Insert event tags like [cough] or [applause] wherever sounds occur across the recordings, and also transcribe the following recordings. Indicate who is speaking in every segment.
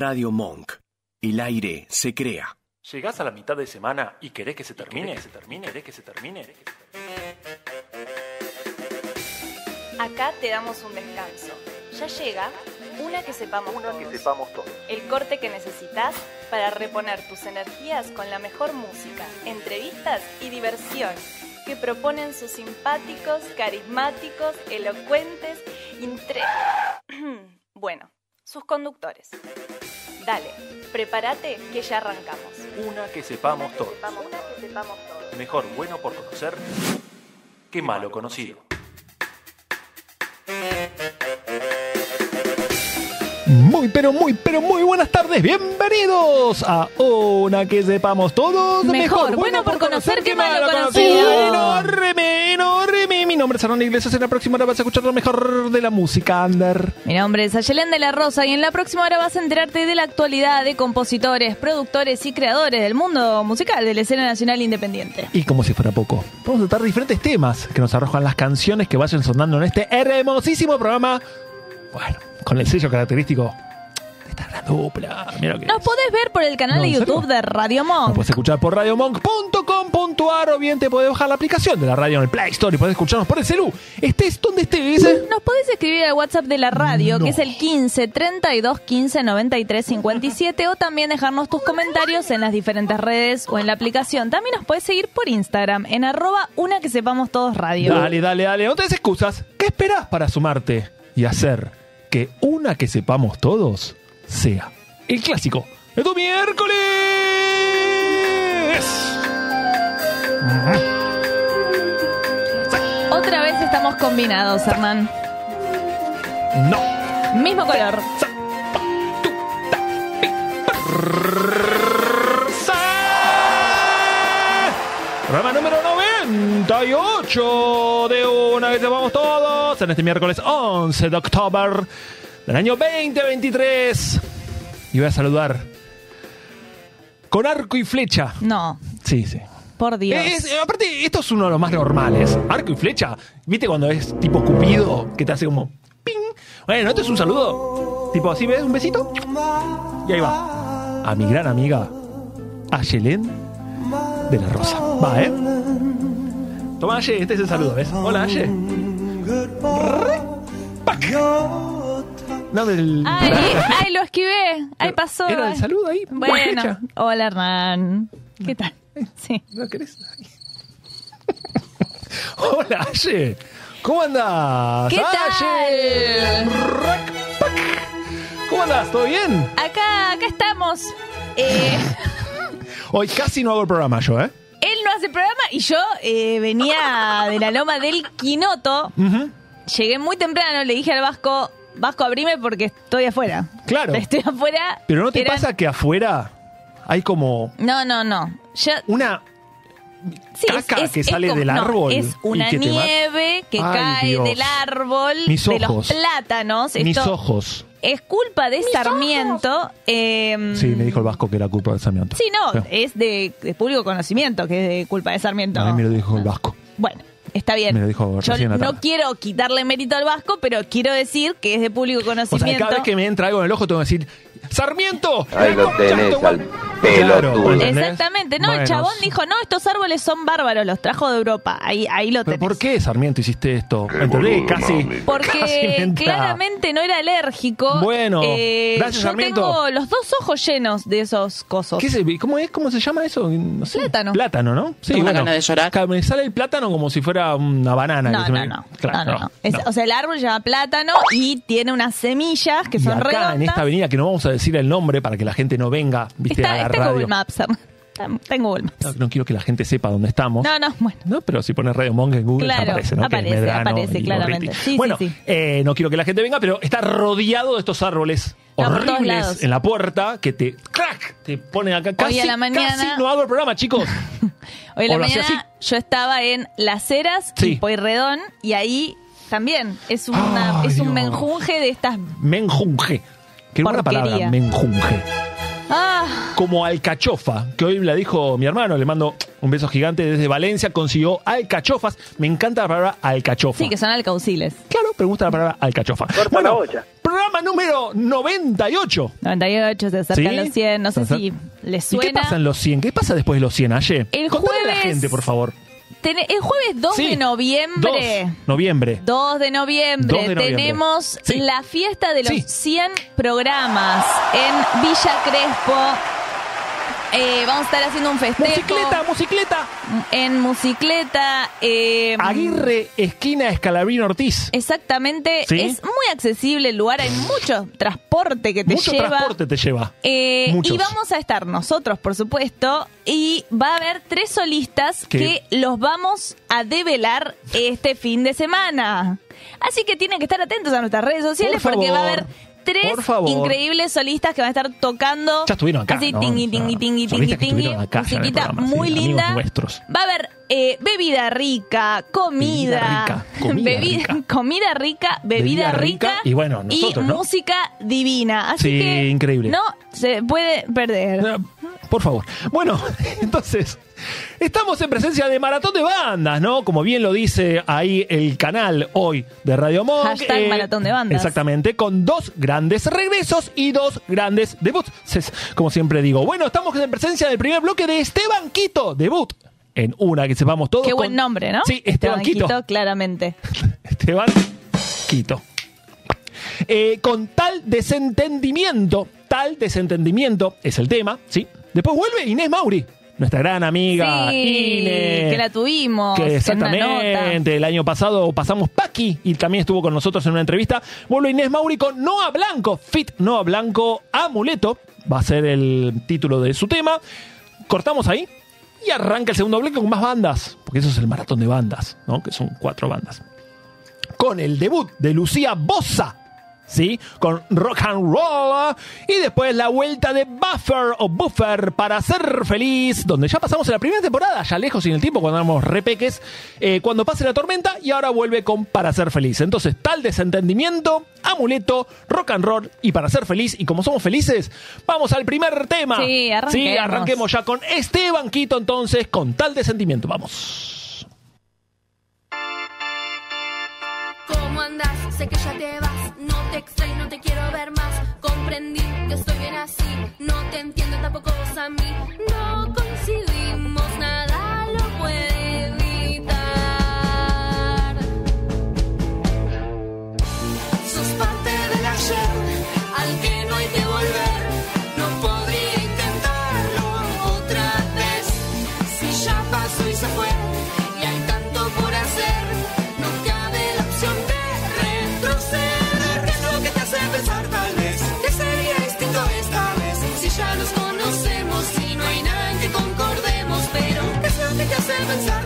Speaker 1: Radio Monk. El aire se crea.
Speaker 2: ¿Llegás a la mitad de semana y querés que se termine? ¿Que se termine? ¿Querés que se termine?
Speaker 3: Acá te damos un descanso. Ya llega una que sepamos
Speaker 2: Una
Speaker 3: todos.
Speaker 2: que sepamos todos.
Speaker 3: El corte que necesitas para reponer tus energías con la mejor música, entrevistas y diversión que proponen sus simpáticos, carismáticos, elocuentes, intre... [clears throat] bueno, sus conductores. Dale, prepárate que ya arrancamos.
Speaker 2: Una que sepamos todos.
Speaker 3: Una que sepamos todos.
Speaker 2: Mejor bueno por conocer que malo conocido.
Speaker 4: Muy, pero muy, pero muy buenas tardes. Bienvenidos a una que sepamos todos.
Speaker 5: Mejor, bueno por conocer que malo conocido.
Speaker 4: Enorme, enorme. Mi nombre es Aaron Iglesias. En la próxima hora vas a escuchar lo mejor de la música, Ander.
Speaker 5: Mi nombre es Ayelén de la Rosa y en la próxima hora vas a enterarte de la actualidad de compositores, productores y creadores del mundo musical de la escena nacional independiente.
Speaker 4: Y como si fuera poco, vamos a tratar diferentes temas que nos arrojan las canciones que vayan sonando en este hermosísimo programa. Bueno, con el sello característico de esta dupla. Mira lo que
Speaker 5: Nos
Speaker 4: es.
Speaker 5: podés ver por el canal
Speaker 4: No,
Speaker 5: de
Speaker 4: ¿en serio?
Speaker 5: YouTube de Radio
Speaker 4: Nos
Speaker 5: Monk.
Speaker 4: puedes escuchar por radiomonk.com.ar o bien te podés bajar la aplicación de la radio en el Play Store y podés escucharnos por el celu. Estés donde estés.
Speaker 5: Nos podés escribir al WhatsApp de la radio,
Speaker 4: No.
Speaker 5: que es el 15 32 15 93 57, o también dejarnos tus comentarios en las diferentes redes o en la aplicación. También nos podés seguir por Instagram, en arroba una que sepamos todos radio.
Speaker 4: Dale, dale, dale. No te des excusas. ¿Qué esperás para sumarte y hacer que una que sepamos todos sea el clásico de tu miércoles?
Speaker 5: Otra vez estamos combinados, Hernán.
Speaker 4: No.
Speaker 5: Mismo color.
Speaker 4: Programa número 98 de una que sepamos todos en este miércoles 11 de octubre del año 2023. Y voy a saludar con arco y flecha.
Speaker 5: No,
Speaker 4: Sí, sí.
Speaker 5: por Dios.
Speaker 4: Es- aparte, esto es uno de los más normales. Arco y flecha. ¿Viste cuando es tipo Cupido? Que te hace como ping. Bueno, esto es un saludo. Tipo así, ¿ves? Un besito. Y ahí va. A mi gran amiga, Ayelén de la Rosa. Va, ¿eh? Toma, Aye, este es el saludo, ¿ves? Hola, pac. No, el...
Speaker 5: Ay, ay, lo esquivé. Ay, pasó.
Speaker 4: Era el saludo ahí.
Speaker 5: Bueno, hola Hernán. ¿Qué tal? Sí.
Speaker 4: ¿No querés? [laughs] Hola, Aye. ¿Cómo andás?
Speaker 5: ¿Qué
Speaker 4: pac. ¿Cómo andás? ¿Todo bien?
Speaker 5: Acá, acá estamos. Eh, [laughs]
Speaker 4: Hoy casi no hago el programa yo, ¿eh?
Speaker 5: Él no hace programa y yo eh, venía de la loma del Quinoto.
Speaker 4: Ujú.
Speaker 5: Llegué muy temprano, le dije al Vasco, Vasco, abrime porque estoy afuera.
Speaker 4: Claro.
Speaker 5: Estoy afuera.
Speaker 4: Pero ¿no te
Speaker 5: Eran-
Speaker 4: pasa que afuera hay como
Speaker 5: No, no, no. Ya,
Speaker 4: una
Speaker 5: sí, es-
Speaker 4: caca
Speaker 5: es-
Speaker 4: que
Speaker 5: es
Speaker 4: sale
Speaker 5: como-
Speaker 4: del
Speaker 5: no,
Speaker 4: árbol
Speaker 5: es
Speaker 4: y
Speaker 5: una
Speaker 4: que te mata?
Speaker 5: nieve que
Speaker 4: Ay,
Speaker 5: cae
Speaker 4: Dios.
Speaker 5: del árbol,
Speaker 4: Mis
Speaker 5: de los
Speaker 4: ojos.
Speaker 5: plátanos.
Speaker 4: mis
Speaker 5: Esto
Speaker 4: ojos?
Speaker 5: Es culpa de Sarmiento. eh,
Speaker 4: Sí, me dijo el Vasco que era culpa de Sarmiento.
Speaker 5: Sí, no, es de, de público conocimiento que es de culpa de Sarmiento.
Speaker 4: A mí me lo dijo el Vasco.
Speaker 5: Bueno, está bien.
Speaker 4: Me lo dijo
Speaker 5: Yo no quiero quitarle mérito al Vasco, pero quiero decir que es de público
Speaker 4: O sea,
Speaker 5: conocimiento.
Speaker 4: cada vez que me entra algo en el ojo tengo que decir ¡Sarmiento!
Speaker 6: Ahí lo tenés,
Speaker 4: Chato,
Speaker 6: al
Speaker 4: Claro,
Speaker 6: pelotudo.
Speaker 4: ¿entendés?
Speaker 5: Exactamente, no,
Speaker 4: Bueno,
Speaker 5: el chabón dijo, no, estos árboles son bárbaros, los trajo de Europa. Ahí, ahí lo
Speaker 4: ¿Pero
Speaker 5: tenés.
Speaker 4: por qué, Sarmiento, hiciste esto? ¿Entendés? Casi. casi
Speaker 5: Porque
Speaker 4: me entra.
Speaker 5: claramente no era alérgico.
Speaker 4: Bueno,
Speaker 5: Eh,
Speaker 4: gracias,
Speaker 5: yo
Speaker 4: Sarmiento.
Speaker 5: tengo los dos ojos llenos de esos cosos.
Speaker 4: ¿Qué se, ¿Cómo es? ¿Cómo se llama eso? No sé.
Speaker 5: Plátano.
Speaker 4: Plátano, ¿no? Sí,
Speaker 7: Tengo ganas de llorar.
Speaker 4: Claro, Me sale el plátano como si fuera una banana.
Speaker 5: No, no,
Speaker 4: me-
Speaker 5: no.
Speaker 4: Claro,
Speaker 5: no, no, no. Es- O sea, el árbol se llama plátano y tiene unas semillas que
Speaker 4: y
Speaker 5: son
Speaker 4: acá,
Speaker 5: redondas.
Speaker 4: en esta avenida, que no vamos a decir el nombre para que la gente no venga, viste,
Speaker 5: está,
Speaker 4: a la
Speaker 5: está
Speaker 4: radio.
Speaker 5: Google Maps. En Google Maps.
Speaker 4: No, no quiero que la gente sepa dónde estamos.
Speaker 5: No, no, bueno.
Speaker 4: No, pero si pones Radio Monk en Google
Speaker 5: Claro,
Speaker 4: aparece, ¿no?
Speaker 5: Aparece, aparece, claramente. Sí, sí,
Speaker 4: bueno,
Speaker 5: sí.
Speaker 4: eh, no quiero que la gente venga, pero está rodeado de estos árboles
Speaker 5: No,
Speaker 4: horribles en la puerta que te crack, te ponen acá casi,
Speaker 5: a la mañana-
Speaker 4: casi no hago el programa, chicos. [laughs]
Speaker 5: Hoy en la mañana yo estaba en Las Heras
Speaker 4: Sí.
Speaker 5: Pueyrredón y ahí también es, una,
Speaker 4: Ay,
Speaker 5: es un
Speaker 4: Dios.
Speaker 5: menjunje de estas...
Speaker 4: Menjunje. Qué buena palabra, menjunje.
Speaker 5: Ah,
Speaker 4: Como alcachofa, que hoy la dijo mi hermano, le mando Un beso gigante desde Valencia. Consiguió alcachofas. Me encanta la palabra alcachofa.
Speaker 5: Sí, que son alcauciles.
Speaker 4: Claro, pero me gusta la palabra alcachofa.
Speaker 6: Corta la olla.
Speaker 4: programa número 98.
Speaker 5: 98 se acercan
Speaker 4: ¿Sí?
Speaker 5: los 100. No sé
Speaker 4: Se
Speaker 5: si les
Speaker 4: ¿Y qué
Speaker 5: suena.
Speaker 4: pasa en los 100? ¿Qué pasa después de los 100, Aye?
Speaker 5: El
Speaker 4: Contale a la
Speaker 5: jueves-
Speaker 4: gente, por favor.
Speaker 5: Ten- el jueves 2
Speaker 4: Sí.
Speaker 5: de noviembre.
Speaker 4: 2, noviembre.
Speaker 5: 2 de noviembre,
Speaker 4: 2 de noviembre.
Speaker 5: tenemos
Speaker 4: Sí.
Speaker 5: la fiesta de los
Speaker 4: Sí.
Speaker 5: 100 programas en Villa Crespo. Eh, vamos a estar haciendo un festejo
Speaker 4: Motocicleta, motocicleta.
Speaker 5: en Mucicleta. eh,
Speaker 4: Aguirre, esquina Escalabrín Ortiz.
Speaker 5: Exactamente,
Speaker 4: ¿Sí?
Speaker 5: es muy accesible el lugar, hay mucho transporte que te
Speaker 4: Mucho
Speaker 5: lleva.
Speaker 4: transporte te lleva.
Speaker 5: Eh, y vamos a estar nosotros, por supuesto, y va a haber tres solistas
Speaker 4: ¿Qué?
Speaker 5: que los vamos a develar este fin de semana. Así que tienen que estar atentos a nuestras redes sociales
Speaker 4: Por
Speaker 5: porque va a haber tres
Speaker 4: por favor.
Speaker 5: increíbles solistas que van a estar tocando.
Speaker 4: Ya estuvieron acá,
Speaker 5: Así,
Speaker 4: ¿no?
Speaker 5: tingui,
Speaker 4: sea,
Speaker 5: tingui, tingui,
Speaker 4: acá
Speaker 5: Musiquita
Speaker 4: programa,
Speaker 5: muy linda. Va a haber eh, bebida rica, comida.
Speaker 4: Bebida rica, [laughs] [laughs] comida rica.
Speaker 5: bebida,
Speaker 4: rica, y bueno, nosotros, ¿no?
Speaker 5: música divina. Así
Speaker 4: Sí,
Speaker 5: que
Speaker 4: increíble.
Speaker 5: no se puede perder.
Speaker 4: Eh, Por favor. Bueno, [laughs] entonces, estamos en presencia de maratón de bandas, ¿no? Como bien lo dice ahí el canal hoy de Radio Monk. eh,
Speaker 5: Hashtag maratón de bandas.
Speaker 4: Exactamente, con dos grandes regresos y dos grandes debuts. Como siempre digo, bueno, estamos en presencia del primer bloque de Esteban Quito, debut. En una que sepamos todos.
Speaker 5: Qué buen
Speaker 4: con-
Speaker 5: nombre, ¿no?
Speaker 4: Sí, Esteban Quito.
Speaker 5: claramente. [laughs]
Speaker 4: Esteban Quito. Eh, con tal desentendimiento, tal desentendimiento es el tema, ¿sí? Después vuelve Inés Mauri, nuestra gran amiga
Speaker 5: sí,
Speaker 4: Inés.
Speaker 5: que la tuvimos.
Speaker 4: Que exactamente, el año pasado pasamos Paqui y también estuvo con nosotros en una entrevista. Vuelve Inés Mauri con Noah Blanco, Fit Noah Blanco Amuleto, va a ser el título de su tema. Cortamos ahí y arranca el segundo bloque con más bandas, porque eso es el maratón de bandas, ¿no? Que son cuatro bandas. Con el debut de Lucía Bossa. ¿Sí? Con Rock and Roll. Y después la vuelta de Buffer o Buffer para ser feliz. Donde ya pasamos en la primera temporada, ya lejos en el tiempo, cuando éramos repeques. eh, cuando pase la tormenta. Y ahora vuelve con Para ser feliz. Entonces, tal desentendimiento, amuleto, rock and roll y para ser feliz. Y como somos felices, vamos al primer tema.
Speaker 5: Sí, arranquemos.
Speaker 4: Sí, arranquemos ya con este banquito entonces, con tal desentimiento. Vamos.
Speaker 7: ¿Cómo andás? Sé que ya te vas, extraño, no te quiero ver más. Comprendí que estoy bien así, no te entiendo tampoco vos a mí. No Seven times.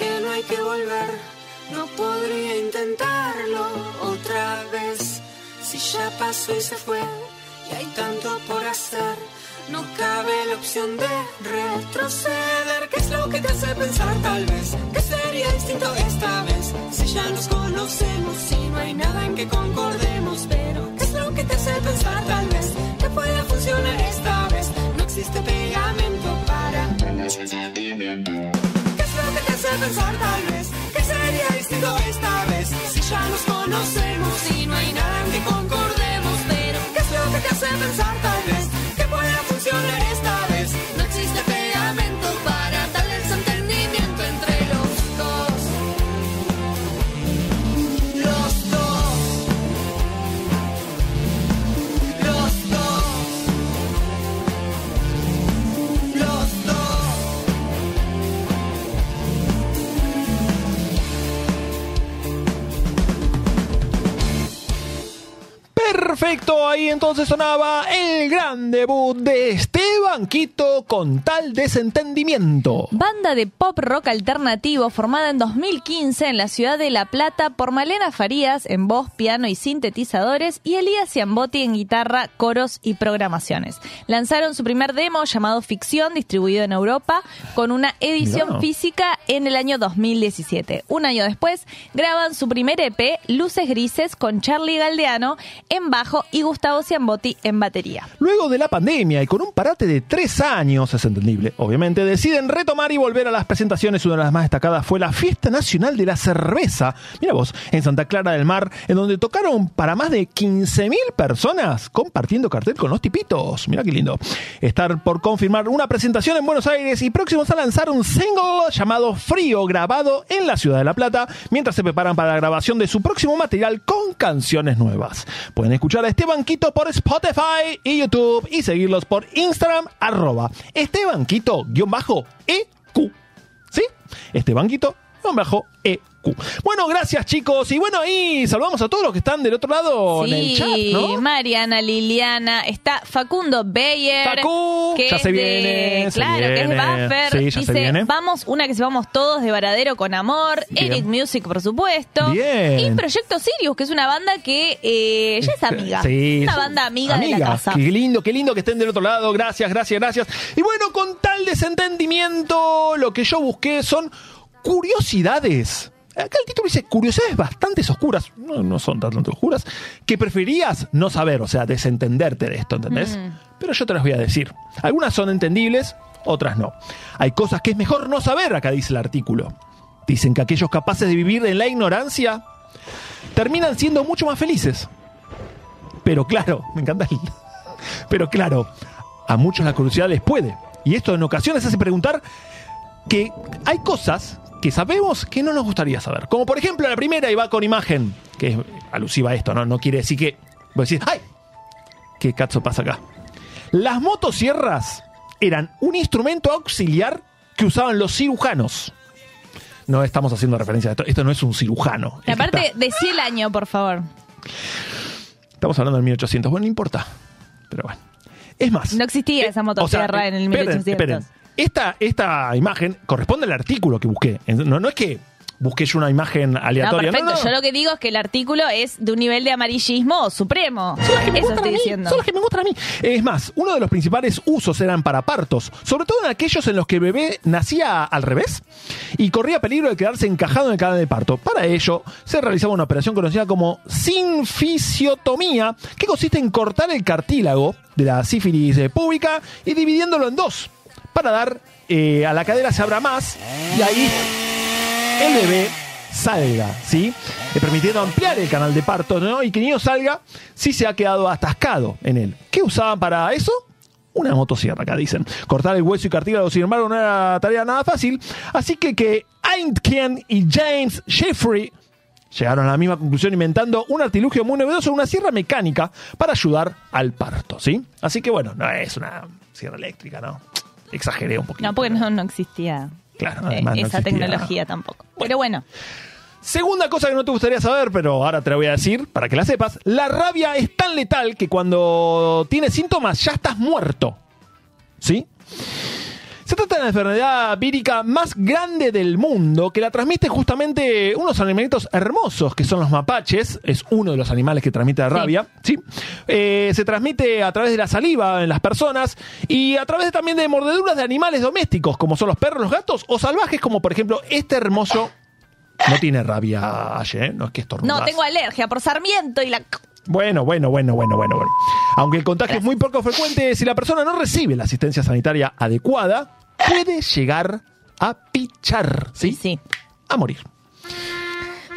Speaker 7: Que no hay que volver. No podría intentarlo otra vez. Si ya pasó y se fue, y hay tanto por hacer. No cabe la opción de retroceder. ¿Qué es lo que te hace pensar tal vez? Que sería distinto esta vez. Si ya nos conocemos y no hay nada en que concordemos. Pero ¿qué es lo que te hace pensar tal vez? Que pueda funcionar esta vez. No existe pegamento para te hace pensar tal vez? Que sería distinto esta vez Si ya nos conocemos y no hay nada en que concordemos Pero ¿qué es lo que te hace pensar tal vez?
Speaker 4: Perfecto, ahí entonces sonaba el gran debut de Esteban Quito con tal desentendimiento.
Speaker 5: Banda de pop rock alternativo formada en 2015 en la ciudad de La Plata por Malena Farías en voz, piano y sintetizadores y Elías Ciambotti en guitarra, coros y programaciones. Lanzaron su primer demo llamado Ficción, distribuido en Europa, con una edición física en el año 2017. Un año después graban su primer EP, Luces Grises, con Charlie Galdeano en bajo y Gustavo Ciambotti en batería.
Speaker 4: Luego de la pandemia y con un parate de tres años, es entendible, obviamente, deciden retomar y volver a las presentaciones. Una de las más destacadas fue la Fiesta Nacional de la Cerveza, mira vos, en Santa Clara del Mar, en donde tocaron para más de 15.000 personas compartiendo cartel con los tipitos. Mira qué lindo. Estar por confirmar una presentación en Buenos Aires y próximos a lanzar un single llamado Frío, grabado en la ciudad de La Plata, mientras se preparan para la grabación de su próximo material con canciones nuevas. Pueden escuchar a Esteban Quito por Spotify y YouTube y seguirlos por Instagram, arroba Esteban Quito-EQ. ¿Sí? Esteban Quito-EQ. Bueno, gracias chicos. Y bueno, ahí saludamos a todos los que están del otro lado en el chat, ¿no?
Speaker 5: Mariana, Liliana, está Facundo Beyer.
Speaker 4: Facu,
Speaker 5: que
Speaker 4: ya
Speaker 5: es
Speaker 4: se
Speaker 5: de-
Speaker 4: viene, se
Speaker 5: claro, que es. Buffer.
Speaker 4: Sí, ya se
Speaker 5: Dice,
Speaker 4: viene.
Speaker 5: vamos, una que se vamos todos de Varadero con amor.
Speaker 4: Bien.
Speaker 5: Eric Music, por supuesto.
Speaker 4: Bien.
Speaker 5: Y Proyecto Sirius, que es una banda que eh, ya es amiga.
Speaker 4: Sí,
Speaker 5: una banda amiga, de la casa.
Speaker 4: Qué lindo, qué lindo que estén del otro lado. Gracias, gracias, gracias. Y bueno, con tal desentendimiento, lo que yo busqué son curiosidades. Acá el título dice curiosidades bastante oscuras, no, no son tan tanto oscuras, que preferías no saber, o sea, desentenderte de esto, ¿entendés? Pero yo te las voy a decir. Algunas son entendibles, otras no. Hay cosas que es mejor no saber, acá dice el artículo. Dicen que aquellos capaces de vivir en la ignorancia terminan siendo mucho más felices. Pero claro, [laughs] me encanta el... [laughs] Pero claro, a muchos la curiosidad les puede. Y esto en ocasiones hace preguntar que hay cosas que sabemos que no nos gustaría saber. Como por ejemplo la primera y va con imagen, que es alusiva a esto, ¿no? No quiere decir que... Voy a decir, ¡ay! ¿Qué cazo pasa acá? Las motosierras eran un instrumento auxiliar que usaban los cirujanos. No estamos haciendo referencia a esto. Esto no es un cirujano.
Speaker 5: Y aparte, decí el año, por favor.
Speaker 4: Estamos hablando del 1800. Bueno, no importa. Pero bueno. Es más.
Speaker 5: No existía esa motosierra en el
Speaker 4: esperen,
Speaker 5: 1800.
Speaker 4: esperen. Esta, esta imagen corresponde al artículo que busqué. No, no es que busqué yo una imagen
Speaker 5: No,
Speaker 4: aleatoria.
Speaker 5: perfecto.
Speaker 4: No, no.
Speaker 5: Yo lo que digo es que el artículo es de un nivel de amarillismo supremo.
Speaker 4: Son las que me
Speaker 5: Eso
Speaker 4: gustan a
Speaker 5: estoy
Speaker 4: mí,
Speaker 5: diciendo.
Speaker 4: Son las que me gustan a mí. Es más, uno de los principales usos eran para partos, sobre todo en aquellos en los que el bebé nacía al revés y corría peligro de quedarse encajado en el canal de parto. Para ello, se realizaba una operación conocida como sinfisiotomía, que consiste en cortar el cartílago de la sífilis eh, púbica y dividiéndolo en dos, para dar eh, a la cadera se abra más y ahí el bebé salga, ¿sí? Eh, permitiendo ampliar el canal de parto, ¿no? Y que el niño salga si se ha quedado atascado en él. ¿Qué usaban para eso? Una motosierra, acá dicen. Cortar el hueso y cartílago, sin embargo, no era tarea nada fácil. Así que que Eintken y James Jeffrey llegaron a la misma conclusión inventando un artilugio muy novedoso, una sierra mecánica para ayudar al parto, ¿sí? Así que bueno, no es una sierra eléctrica, ¿no? Exageré un poquito.
Speaker 5: No, porque no, no existía
Speaker 4: Claro,
Speaker 5: eh,
Speaker 4: no
Speaker 5: esa
Speaker 4: existía.
Speaker 5: tecnología tampoco. Pero bueno,
Speaker 4: Segunda cosa que no te gustaría saber, pero ahora te la voy a decir para que la sepas. La rabia es tan letal que cuando tienes síntomas ya estás muerto. ¿Sí? Se trata de la enfermedad vírica más grande del mundo, que la transmite justamente unos animalitos hermosos, que son los mapaches. Es uno de los animales que transmite la rabia. ¿sí? Eh, se transmite a través de la saliva en las personas y a través también de mordeduras de animales domésticos, como son los perros, los gatos o salvajes, como por ejemplo este hermoso. No tiene rabia, Aye, ¿eh? no es que estornudas.
Speaker 5: No, tengo alergia por sarmiento y la...
Speaker 4: Bueno, bueno, bueno, bueno, bueno, bueno. Aunque el contagio es muy poco frecuente, si la persona no recibe la asistencia sanitaria adecuada, puede llegar a pichar,
Speaker 5: ¿sí? Sí.
Speaker 4: A morir.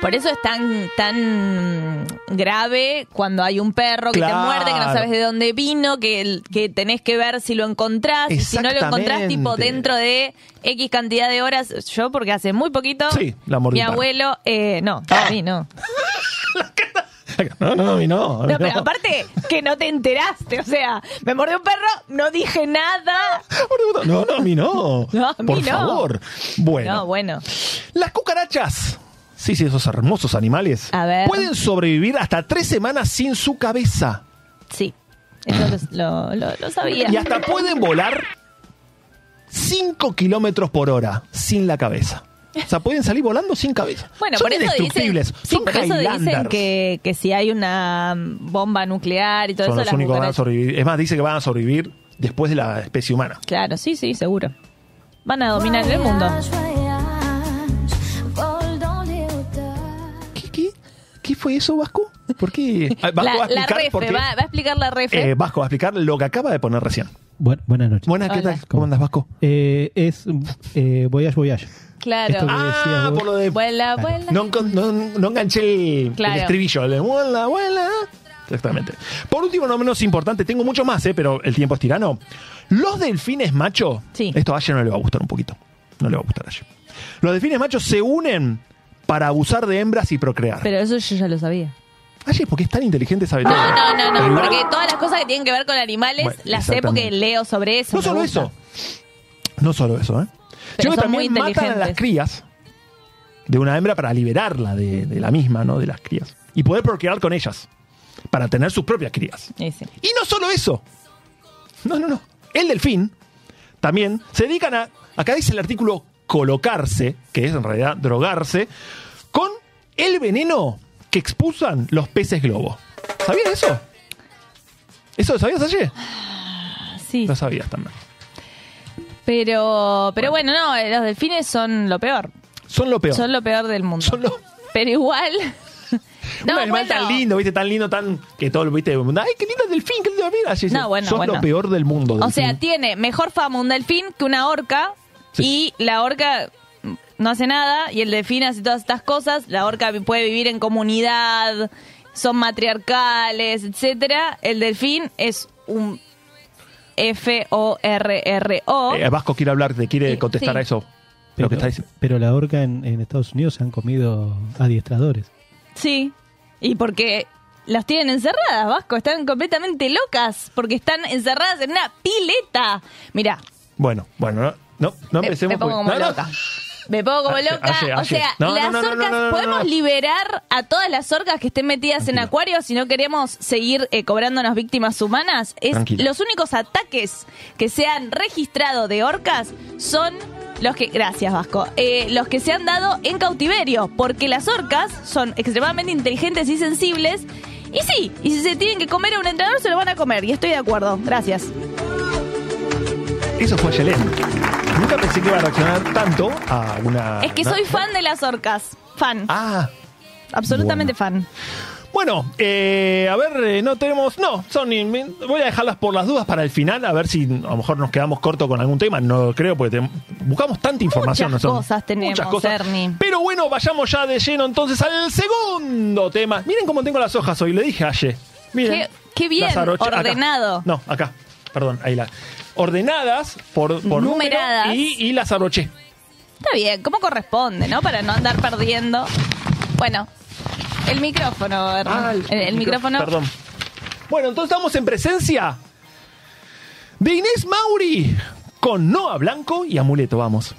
Speaker 5: Por eso es tan, tan grave cuando hay un perro que
Speaker 4: Claro.
Speaker 5: te muerde, que no sabes de dónde vino, que, que tenés que ver si lo encontrás. Y si no lo encontrás, tipo dentro de X cantidad de horas. Yo, porque hace muy poquito,
Speaker 4: Sí, la
Speaker 5: mi abuelo, eh, no,
Speaker 4: Ah.
Speaker 5: a mí no. [laughs] [laughs] [laughs]
Speaker 4: No, no, a mí no. a mí
Speaker 5: No, pero
Speaker 4: no.
Speaker 5: aparte que no te enteraste, o sea, me mordió un perro, no dije nada. [laughs]
Speaker 4: No, no, a mí no.
Speaker 5: No, a mí
Speaker 4: Por favor. Bueno.
Speaker 5: No, bueno.
Speaker 4: Las cucarachas. Sí, sí, esos hermosos animales.
Speaker 5: A ver.
Speaker 4: Pueden sobrevivir hasta tres semanas sin su cabeza.
Speaker 5: Sí, eso lo, lo- lo- lo sabía.
Speaker 4: Y hasta pueden volar 5 kilómetros por hora sin la cabeza. O sea, pueden salir volando sin cabeza.
Speaker 5: Bueno,
Speaker 4: Son
Speaker 5: por eso dicen,
Speaker 4: indestructibles.
Speaker 5: sí,
Speaker 4: Son
Speaker 5: por eso dicen que, que si hay una bomba nuclear y todo
Speaker 4: Son
Speaker 5: eso,
Speaker 4: los
Speaker 5: las
Speaker 4: únicos que van a sobrevivir. Es más, dice que van a sobrevivir después de la especie humana.
Speaker 5: Claro, sí, sí, seguro. Van a dominar el mundo.
Speaker 4: Qué fue eso, Vasco? ¿Por qué? Ah, Vasco
Speaker 5: La,
Speaker 4: va a
Speaker 5: la
Speaker 4: explicar
Speaker 5: refe,
Speaker 4: por qué.
Speaker 5: va, va a explicar la refe.
Speaker 4: Eh, Vasco va a explicar lo que acaba de poner recién.
Speaker 6: Bu- buenas noches.
Speaker 4: Buenas, ¿qué
Speaker 5: Hola.
Speaker 4: tal? ¿Cómo andas, Vasco?
Speaker 6: Eh, es eh, Voyage Voyage.
Speaker 5: claro.
Speaker 6: esto que-
Speaker 4: Ah, por lo de...
Speaker 5: Vuela, vuela.
Speaker 4: No, encon- no, no enganché el, estribillo. El de vuela, vuela. Exactamente. Por último, no menos importante, tengo mucho más, eh, pero el tiempo es tirano. Los delfines macho,
Speaker 5: Sí.
Speaker 4: esto a Aye no le va a gustar un poquito. No le va a gustar a Aye. Los delfines machos se unen para abusar de hembras y procrear.
Speaker 5: Pero eso yo ya lo sabía.
Speaker 4: Aye, porque es tan inteligente, sabe todo.
Speaker 5: No, no, no, no, porque todas las cosas que tienen que ver con animales
Speaker 4: Bueno,
Speaker 5: las sé porque leo sobre eso.
Speaker 4: No solo
Speaker 5: gusta.
Speaker 4: eso. No solo eso, ¿eh?
Speaker 5: Pero muy
Speaker 4: también matan a las crías de una hembra para liberarla de, de la misma, ¿no? De las crías. Y poder procrear con ellas. Para tener sus propias crías.
Speaker 5: Sí, sí.
Speaker 4: Y no solo eso. No, no, no. El delfín también se dedican a, acá dice el artículo, colocarse, que es en realidad drogarse, con el veneno que expulsan los peces globo. ¿Sabías eso? ¿Eso lo sabías ayer?
Speaker 5: Sí,
Speaker 4: No sabías también.
Speaker 5: pero, pero bueno, no, eh, los delfines son lo peor.
Speaker 4: Son lo peor.
Speaker 5: Son lo peor del mundo.
Speaker 4: Son lo-
Speaker 5: Pero igual. [laughs]
Speaker 4: un animal tan lindo, viste, tan lindo, tan que todo, viste, ay, qué lindo el delfín, qué lindo, mira, así,
Speaker 5: No, bueno, bueno.
Speaker 4: lo peor del mundo.
Speaker 5: O sea,
Speaker 4: delfín.
Speaker 5: tiene mejor fama un delfín que una orca
Speaker 4: Sí.
Speaker 5: y la orca no hace nada y el delfín hace todas estas cosas. La orca puede vivir en comunidad, son matriarcales, etcétera. El delfín es un F O R R O.
Speaker 4: Eh, Vasco quiere hablar, te quiere
Speaker 5: Sí,
Speaker 4: contestar
Speaker 5: sí.
Speaker 4: a eso.
Speaker 6: Pero,
Speaker 4: lo que está diciendo.
Speaker 6: pero la orca en, en Estados Unidos se han comido adiestradores.
Speaker 5: Sí. Y porque las tienen encerradas, Vasco, están completamente locas porque están encerradas en una pileta. Mira,
Speaker 4: Bueno, bueno, no, no, empecemos
Speaker 5: me pongo como loca. Me pongo como loca. o sea,
Speaker 4: No,
Speaker 5: las
Speaker 4: no, no,
Speaker 5: orcas, podemos liberar a todas las orcas que estén metidas en acuarios si no queremos seguir eh, cobrándonos víctimas humanas. Es los únicos ataques que se han registrado de orcas son los que, gracias Vasco, eh, los que se han dado en cautiverio, porque las orcas son extremadamente inteligentes y sensibles. Y sí, y si se tienen que comer a un entrenador, se lo van a comer. Y estoy de acuerdo. Gracias.
Speaker 4: Eso fue Yelén. Nunca pensé que iba a reaccionar tanto a una.
Speaker 5: Es que soy fan de las orcas. Fan.
Speaker 4: Ah,
Speaker 5: Absolutamente fan.
Speaker 4: Bueno, eh, a ver, eh, no tenemos. No, son. me- Voy a dejarlas por las dudas para el final, a ver si a lo mejor nos quedamos cortos con algún tema. No lo creo, porque te- buscamos tanta información.
Speaker 5: Muchas cosas tenemos,
Speaker 4: muchas cosas.
Speaker 5: Ernie.
Speaker 4: Pero bueno, vayamos ya de lleno entonces al segundo tema. Miren cómo tengo las hojas hoy, le dije ayer. Miren.
Speaker 5: Qué- qué bien,
Speaker 4: acá.
Speaker 5: ordenado.
Speaker 4: No, acá. Perdón, ahí la. Ordenadas por, por número
Speaker 5: Numeradas.
Speaker 4: y, y las abroché.
Speaker 5: Está bien, como corresponde, ¿no? Para no andar perdiendo. Bueno, el micrófono.
Speaker 4: Ah,
Speaker 5: el, el micrófono.
Speaker 4: Perdón. Bueno, entonces estamos en presencia de Inés Mauri con Noah Blanco y Amuleto. Vamos.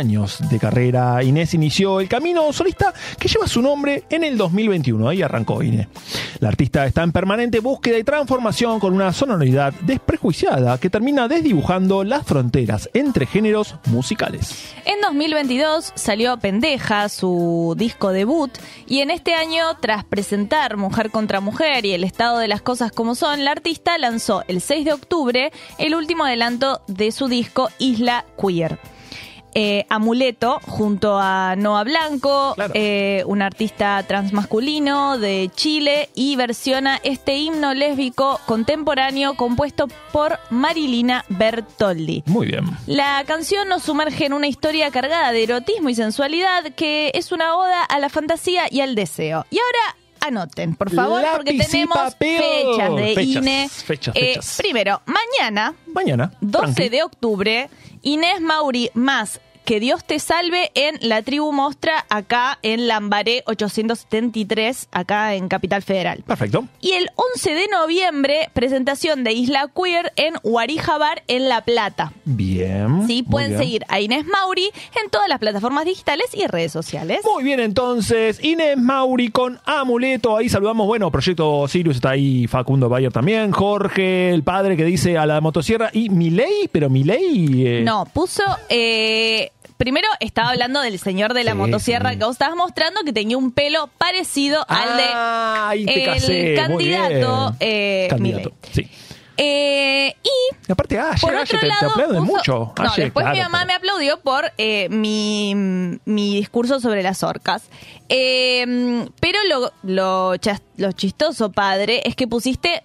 Speaker 4: Años de carrera, Inés inició el camino solista que lleva su nombre en el 2021. Ahí arrancó Inés. La artista está en permanente búsqueda y transformación con una sonoridad desprejuiciada que termina desdibujando las fronteras entre géneros musicales.
Speaker 5: En 2022 salió Pendeja, su disco debut, y en este año, tras presentar Mujer contra Mujer y el estado de las cosas como son, la artista lanzó el 6 de octubre el último adelanto de su disco Isla Queer. Eh, Amuleto junto a Noah Blanco,
Speaker 4: Claro.
Speaker 5: eh, un artista transmasculino de Chile, y versiona este himno lésbico contemporáneo compuesto por Marilina Bertoldi.
Speaker 4: Muy bien.
Speaker 5: La canción nos sumerge en una historia cargada de erotismo y sensualidad que es una oda a la fantasía y al deseo. Y ahora anoten, por favor, porque
Speaker 4: Lápiz
Speaker 5: tenemos fechas de
Speaker 4: Fechas,
Speaker 5: INE.
Speaker 4: fechas,
Speaker 5: Eh,
Speaker 4: fechas.
Speaker 5: primero, mañana,
Speaker 4: Mañana.
Speaker 5: 12
Speaker 4: tranqui.
Speaker 5: de octubre, Inés Mauri más Que Dios te salve en la tribu Mostra, acá en Lambaré 873, acá en Capital Federal.
Speaker 4: Perfecto.
Speaker 5: Y el 11 de noviembre, presentación de Isla Queer en Guarija Bar en La Plata.
Speaker 4: Bien.
Speaker 5: Sí, pueden
Speaker 4: bien.
Speaker 5: seguir a Inés Mauri en todas las plataformas digitales y redes sociales.
Speaker 4: Muy bien, entonces, Inés Mauri con Amuleto. Ahí saludamos, bueno, Proyecto Sirius está ahí, Facundo Bayer también, Jorge, el padre que dice a la motosierra, y Milei, pero Milei... eh,
Speaker 5: No, puso. eh, primero estaba hablando del señor de la
Speaker 4: Sí,
Speaker 5: motosierra
Speaker 4: sí.
Speaker 5: que vos estabas mostrando que tenía un pelo parecido al de
Speaker 4: Ah,
Speaker 5: el
Speaker 4: casé,
Speaker 5: candidato, eh,
Speaker 4: Candidato, sí.
Speaker 5: Eh, y
Speaker 4: aparte, ah,
Speaker 5: por
Speaker 4: ayer,
Speaker 5: otro
Speaker 4: ayer te, te
Speaker 5: lado, puso-
Speaker 4: mucho.
Speaker 5: No,
Speaker 4: Ayer,
Speaker 5: después mi
Speaker 4: claro,
Speaker 5: mamá me aplaudió por eh, mi, mi discurso sobre las orcas. Eh, pero lo, lo chistoso, padre, es que pusiste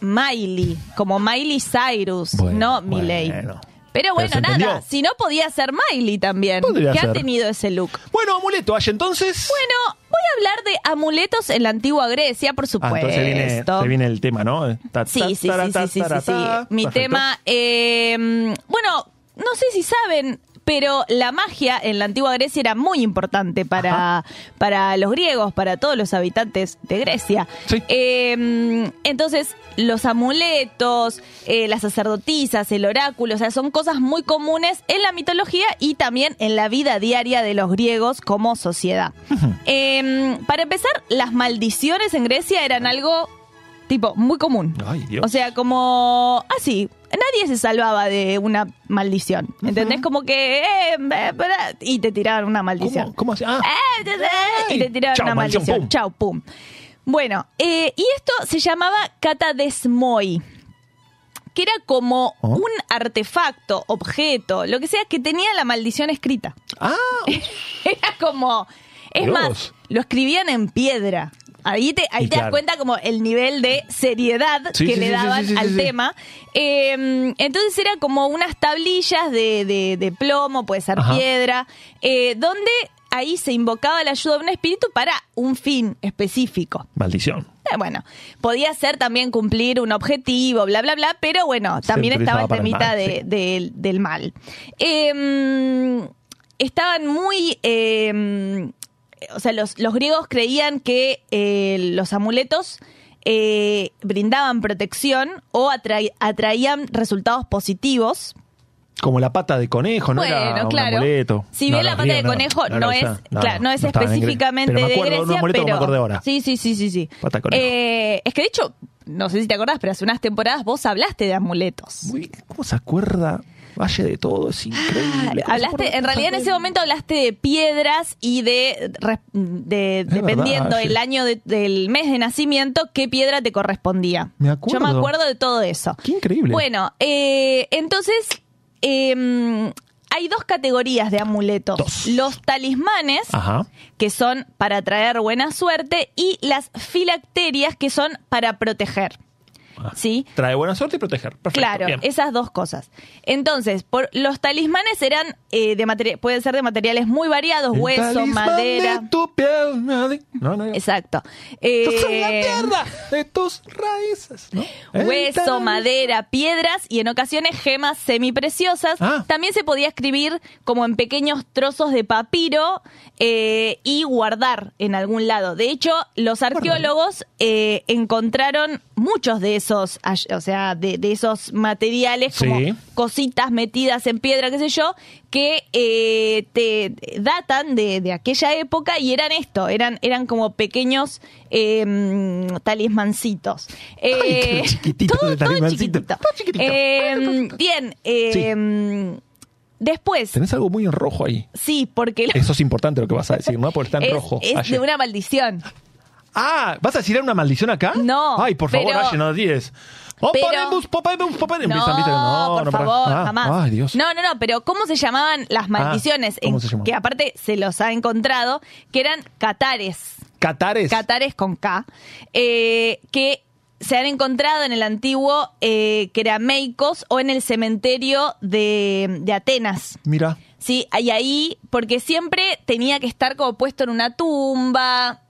Speaker 5: Miley, como Miley Cyrus,
Speaker 4: Bueno,
Speaker 5: no Miley.
Speaker 4: bueno.
Speaker 5: Pero bueno,
Speaker 4: entendió.
Speaker 5: nada, si no podía ser Miley también, que ha tenido ese look.
Speaker 4: Bueno, Amuleto, Ayer, entonces...
Speaker 5: Bueno, voy a hablar de amuletos en la antigua Grecia, por
Speaker 4: Ah,
Speaker 5: supuesto.
Speaker 4: entonces viene, se viene el tema, ¿no? Ta-
Speaker 5: Sí,
Speaker 4: ta-
Speaker 5: sí, sí, sí, sí, sí. Mi
Speaker 4: Perfecto.
Speaker 5: tema, eh, bueno, no sé si saben, pero la magia en la antigua Grecia era muy importante para, para los griegos, para todos los habitantes de Grecia.
Speaker 4: Sí.
Speaker 5: Eh, entonces, los amuletos, eh, las sacerdotisas, el oráculo, o sea, son cosas muy comunes en la mitología y también en la vida diaria de los griegos como sociedad. Eh, para empezar, las maldiciones en Grecia eran algo tipo muy común.
Speaker 4: Ay, Dios.
Speaker 5: O sea, como así, nadie se salvaba de una maldición. ¿Entendés? Como que. eh, eh, y te tiraban una maldición.
Speaker 4: ¿Cómo, cómo así? Ah,
Speaker 5: Eh, y te tiraban
Speaker 4: Chau,
Speaker 5: una
Speaker 4: maldición, pum.
Speaker 5: Chau, pum. Bueno, eh, y esto se llamaba catadesmoi, que era como
Speaker 4: Oh.
Speaker 5: un artefacto, objeto, lo que sea, que tenía la maldición escrita.
Speaker 4: ah, [laughs]
Speaker 5: Era como. Es
Speaker 4: Dios.
Speaker 5: más, lo escribían en piedra. Ahí te, ahí te das cuenta como el nivel de seriedad
Speaker 4: Sí,
Speaker 5: que
Speaker 4: sí,
Speaker 5: le daban
Speaker 4: sí,
Speaker 5: al tema. Eh, entonces era como unas tablillas de, de- de plomo, puede ser
Speaker 4: Ajá.
Speaker 5: piedra, eh, donde ahí se invocaba la ayuda de un espíritu para un fin específico.
Speaker 4: maldición.
Speaker 5: Eh, bueno, podía ser también cumplir un objetivo, bla, bla, bla, pero bueno, también estaba el
Speaker 4: el
Speaker 5: temita
Speaker 4: mal,
Speaker 5: de-
Speaker 4: sí.
Speaker 5: del- del mal. Eh, estaban muy... o sea, los, los griegos creían que eh, los amuletos eh, brindaban protección o atrai- atraían resultados positivos.
Speaker 4: Como la pata de conejo, ¿no?
Speaker 5: bueno,
Speaker 4: era un
Speaker 5: claro.
Speaker 4: amuleto.
Speaker 5: Si
Speaker 4: No,
Speaker 5: bien la pata de
Speaker 4: no,
Speaker 5: conejo no, es, claro, no es específicamente
Speaker 4: pero me
Speaker 5: de
Speaker 4: acuerdo de un
Speaker 5: Grecia,
Speaker 4: amuleto que
Speaker 5: pero
Speaker 4: me ahora.
Speaker 5: sí, sí, sí, sí, sí.
Speaker 4: Pata de conejo.
Speaker 5: Eh, es que de hecho, no sé si te acordás, pero hace unas temporadas vos hablaste de amuletos.
Speaker 4: Uy, ¿Cómo se acuerda? Valle de todo, es increíble. ¿Cómo se acuerda
Speaker 5: Ah, Hablaste,
Speaker 4: de
Speaker 5: en realidad en ese momento hablaste de piedras y de, dependiendo
Speaker 4: verdad,
Speaker 5: el año de- del mes de nacimiento, qué piedra te correspondía.
Speaker 4: Me acuerdo.
Speaker 5: Yo me acuerdo de todo eso.
Speaker 4: Qué increíble.
Speaker 5: Bueno, eh, entonces eh, hay dos categorías de amuletos.
Speaker 4: Dos.
Speaker 5: Los talismanes,
Speaker 4: Ajá.
Speaker 5: que son para traer buena suerte, y las filacterias, que son para proteger.
Speaker 4: Ah.
Speaker 5: ¿Sí?
Speaker 4: Trae buena suerte y proteger. Perfecto.
Speaker 5: Claro,
Speaker 4: bien.
Speaker 5: esas dos cosas. Entonces, por, los talismanes eran eh, de pueden ser de materiales muy variados,
Speaker 4: El
Speaker 5: hueso, madera.
Speaker 4: De tu No, no.
Speaker 5: Exacto.
Speaker 4: La
Speaker 5: Eh,
Speaker 4: tierra de tus raíces.
Speaker 5: Hueso, madera, piedras y en ocasiones gemas semipreciosas.
Speaker 4: Ah.
Speaker 5: También se podía escribir como en pequeños trozos de papiro eh, y guardar en algún lado. De hecho, los arqueólogos eh, encontraron muchos de esos, ay- o sea, de, de esos materiales como
Speaker 4: Sí.
Speaker 5: cositas metidas en piedra, qué sé yo, que eh, te datan de, de aquella época y eran esto, eran, eran como pequeños eh, mm, talismancitos.
Speaker 4: Ay,
Speaker 5: Eh,
Speaker 4: chiquitito
Speaker 5: todo, chiquitito.
Speaker 4: Todo chiquitito.
Speaker 5: Eh, bien, eh, después,
Speaker 4: Tenés algo muy en rojo ahí.
Speaker 5: sí, porque
Speaker 4: Eso es importante lo que vas a decir, ¿no? Porque está en [laughs]
Speaker 5: es,
Speaker 4: rojo.
Speaker 5: es de una maldición.
Speaker 4: Ah, ¿vas a decir una maldición acá?
Speaker 5: No,
Speaker 4: Ay, por favor,
Speaker 5: pero-
Speaker 4: no. Oh.
Speaker 5: No,
Speaker 4: ¿viste? No,
Speaker 5: por
Speaker 4: no, para-
Speaker 5: favor,
Speaker 4: Ah,
Speaker 5: jamás.
Speaker 4: Ay, Dios.
Speaker 5: No, no, no, pero ¿cómo se llamaban las maldiciones?
Speaker 4: ¿cómo
Speaker 5: En-
Speaker 4: se llamaban?
Speaker 5: que aparte se los ha encontrado, que eran catares.
Speaker 4: Catares.
Speaker 5: Catares con K, eh, que se han encontrado en el antiguo eh, Kerameicos o en el cementerio de, de Atenas.
Speaker 4: Mira.
Speaker 5: Sí, y ahí, porque siempre tenía que estar como puesto en una tumba.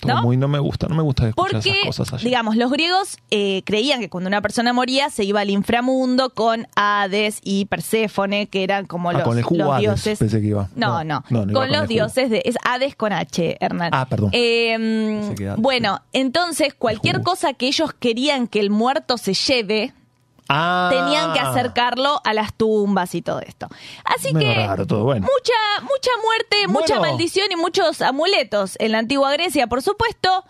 Speaker 4: Todo
Speaker 5: ¿No?
Speaker 4: muy no me gusta, no me gusta escuchar
Speaker 5: Porque,
Speaker 4: esas cosas allí.
Speaker 5: digamos, los griegos eh, creían que cuando una persona moría se iba al inframundo con Hades y Perséfone, que eran como
Speaker 4: Ah,
Speaker 5: los,
Speaker 4: con el jugo
Speaker 5: los
Speaker 4: Hades,
Speaker 5: dioses.
Speaker 4: pensé que iba.
Speaker 5: No,
Speaker 4: No,
Speaker 5: no,
Speaker 4: no, no iba
Speaker 5: con los dioses de. Es Hades con H, Hernán.
Speaker 4: Ah, perdón.
Speaker 5: Eh,
Speaker 4: Hades,
Speaker 5: bueno, entonces cualquier cosa que ellos querían que el muerto se lleve,
Speaker 4: Ah.
Speaker 5: tenían que acercarlo a las tumbas y todo esto. Así que
Speaker 4: raro todo, bueno.
Speaker 5: mucha mucha muerte, mucha maldición y muchos amuletos en la antigua Grecia, por supuesto.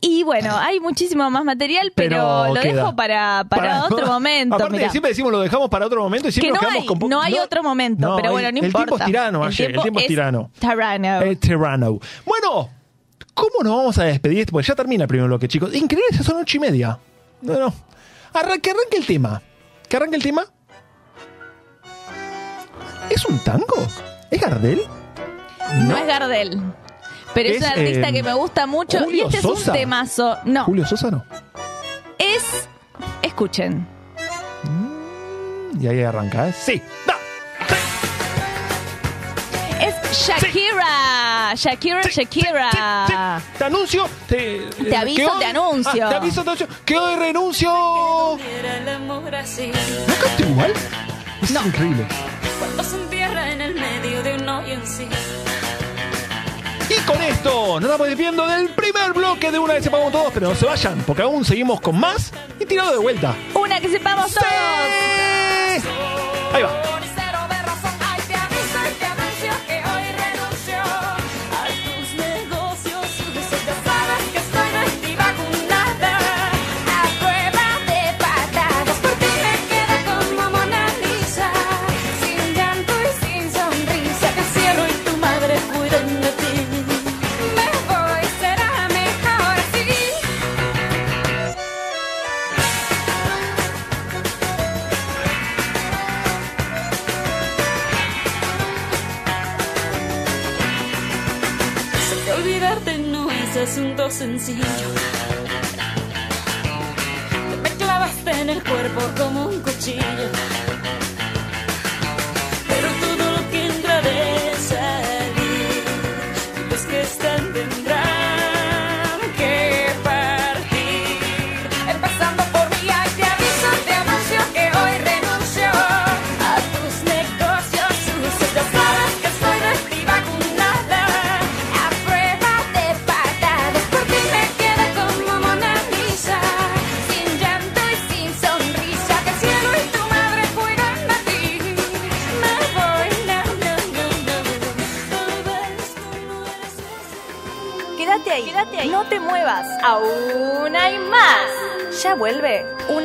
Speaker 5: Y bueno, hay muchísimo más material, pero, lo
Speaker 4: queda.
Speaker 5: dejo para, para, otro [laughs] momento.
Speaker 4: Aparte,
Speaker 5: mirá.
Speaker 4: siempre decimos lo dejamos para otro momento y siempre
Speaker 5: que no
Speaker 4: nos quedamos
Speaker 5: hay,
Speaker 4: con
Speaker 5: no hay otro momento,
Speaker 4: no,
Speaker 5: pero
Speaker 4: el-
Speaker 5: bueno, no
Speaker 4: el
Speaker 5: importa.
Speaker 4: tiempo es tirano, ayer, el tiempo es tirano.
Speaker 5: Tirano.
Speaker 4: El tirano. Bueno, ¿cómo nos vamos a despedir? Porque ya termina el primer bloque, chicos. Increíble, ya son ocho y media. No, no. Arran- que arranque el tema. Que arranque el tema. ¿Es un tango? ¿Es Gardel?
Speaker 5: no es Gardel. Pero es,
Speaker 4: Es,
Speaker 5: un artista
Speaker 4: eh,
Speaker 5: que me gusta mucho. Y este es un temazo. No,
Speaker 4: ¿Julio Sosa no?
Speaker 5: es. Escuchen.
Speaker 4: Y ahí arranca, ¿eh? Sí. Da.
Speaker 5: Es Shakira. Shakira,
Speaker 4: Sí,
Speaker 5: Shakira.
Speaker 4: sí. Te anuncio. Te,
Speaker 5: Te aviso,
Speaker 4: que hoy-
Speaker 5: te anuncio.
Speaker 4: Ah, te aviso, te anuncio. Que hoy renuncio. ¿No canta igual? Es increíble.
Speaker 7: cuando se entierra en el medio de un hoyo en sí.
Speaker 4: Y con esto nos estamos despidiendo del primer bloque de una vez sepamos todos, pero no se vayan, porque aún seguimos con más y tirado de vuelta.
Speaker 5: Una que sepamos todos.
Speaker 4: Ahí va.
Speaker 7: since you.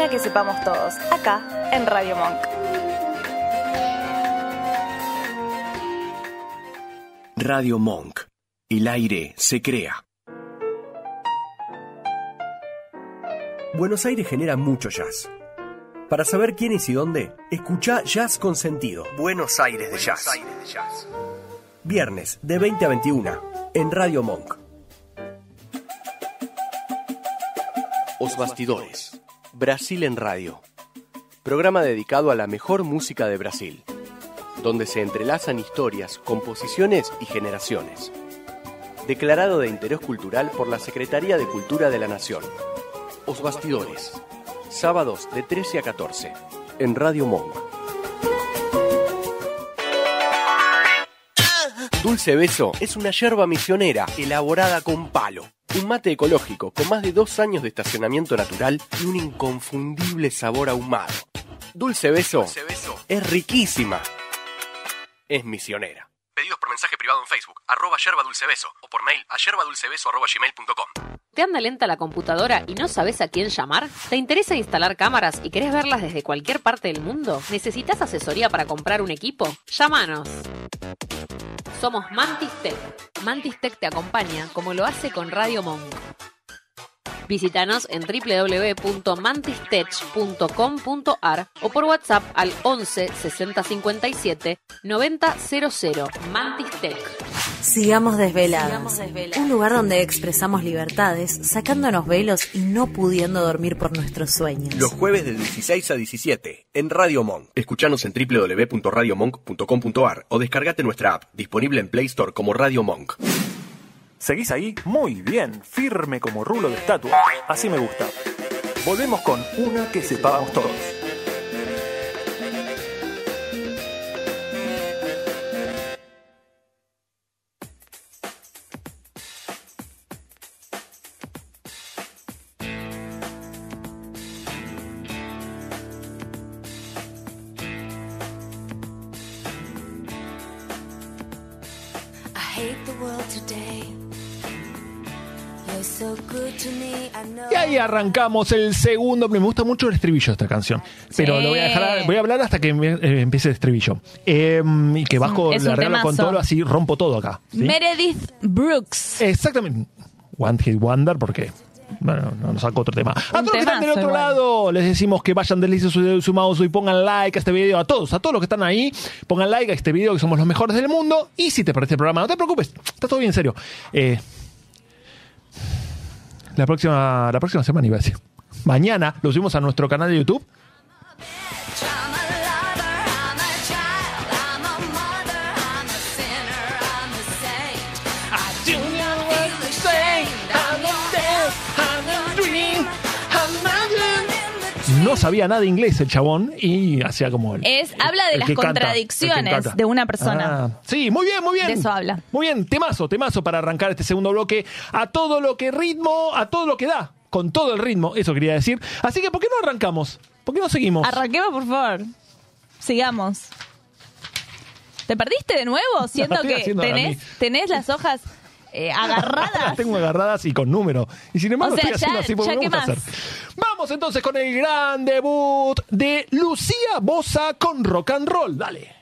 Speaker 7: Que
Speaker 3: sepamos todos, acá en Radio Monk.
Speaker 1: Radio Monk. El aire se crea.
Speaker 8: Buenos Aires genera mucho jazz. Para saber quién es y dónde, escucha Jazz con Sentido. Buenos Aires de Jazz. Viernes de 20 a 21 en Radio Monk.
Speaker 9: Os Bastidores. Brasil en Radio. Programa dedicado a la mejor música de Brasil, donde se entrelazan historias, composiciones y generaciones. Declarado de interés cultural por la Secretaría de Cultura de la Nación. Os Bastidores. Sábados de 13 a 14 en Radio Monk. Dulce Beso es una yerba misionera elaborada con palo. Un mate ecológico con más de dos años de estacionamiento natural y un inconfundible sabor ahumado. Dulce Beso, es riquísima. Es misionera. Pedidos por mensaje privado en Facebook, arroba yerba dulce beso, o por mail a yerbadulcebeso arroba gmail.com.
Speaker 10: ¿Te anda lenta la computadora y no sabes a quién llamar? ¿Te interesa instalar cámaras y querés verlas desde cualquier parte del mundo? ¿Necesitas asesoría para comprar un equipo? Llámanos. Somos Mantis Tech. Mantis Tech te acompaña como lo hace con Radio Monk. Visítanos en www.mantistech.com.ar o por WhatsApp al 11 60 57 90 00. Mantis Tech.
Speaker 11: Sigamos desveladas. Un lugar donde expresamos libertades, sacándonos velos y no pudiendo dormir por nuestros sueños.
Speaker 8: Los jueves de 16 a 17 en Radio Monk.
Speaker 9: Escuchanos en www.radiomonk.com.ar o descargate nuestra app, disponible en Play Store como Radio Monk.
Speaker 2: ¿Seguís ahí? Muy bien, firme como rulo de estatua. Así me gusta. Volvemos con una que sepamos todos.
Speaker 4: Y ahí arrancamos el segundo. Me gusta mucho el estribillo de esta canción. Pero
Speaker 5: Sí.
Speaker 4: lo voy a dejar. Voy a hablar hasta que me- eh, empiece el estribillo. Eh, y que bajo
Speaker 5: es
Speaker 4: la regla con todo, así rompo todo acá. ¿sí?
Speaker 5: Meredith Brooks.
Speaker 4: Exactamente. One Hit Wonder, porque. Bueno, no nos saco otro tema. A todos los que están del otro
Speaker 5: igual.
Speaker 4: lado, les decimos que vayan, deslicen su su mouse y pongan like a este video. A todos, a todos los que están ahí, pongan like a este video, que somos los mejores del mundo. Y si te parece el programa, no te preocupes, está todo bien en serio. Eh, la próxima, la próxima semana iba a decir. Mañana lo subimos a nuestro canal de YouTube. No sabía nada de inglés el chabón y hacía como el.
Speaker 5: Es, habla de
Speaker 4: el
Speaker 5: las
Speaker 4: que canta, el que
Speaker 5: contradicciones de una persona.
Speaker 4: Ah, sí, muy bien, muy bien.
Speaker 5: De eso habla.
Speaker 4: Muy bien, temazo, temazo para arrancar este segundo bloque a todo lo que ritmo, a todo lo que da, con todo el ritmo, eso quería decir. Así que, ¿por qué no arrancamos? ¿Por qué no seguimos?
Speaker 5: Arranquemos, por favor. Sigamos. ¿Te perdiste de nuevo? [laughs] Siendo que tenés, tenés las hojas eh,
Speaker 4: Las
Speaker 5: agarradas. [laughs]
Speaker 4: tengo agarradas y con número. Y sin embargo
Speaker 5: O sea,
Speaker 4: estoy haciendo
Speaker 5: ya-
Speaker 4: así porque me gusta hacer. Vamos entonces con el gran debut de Lucía Bosa con rock and roll. Dale.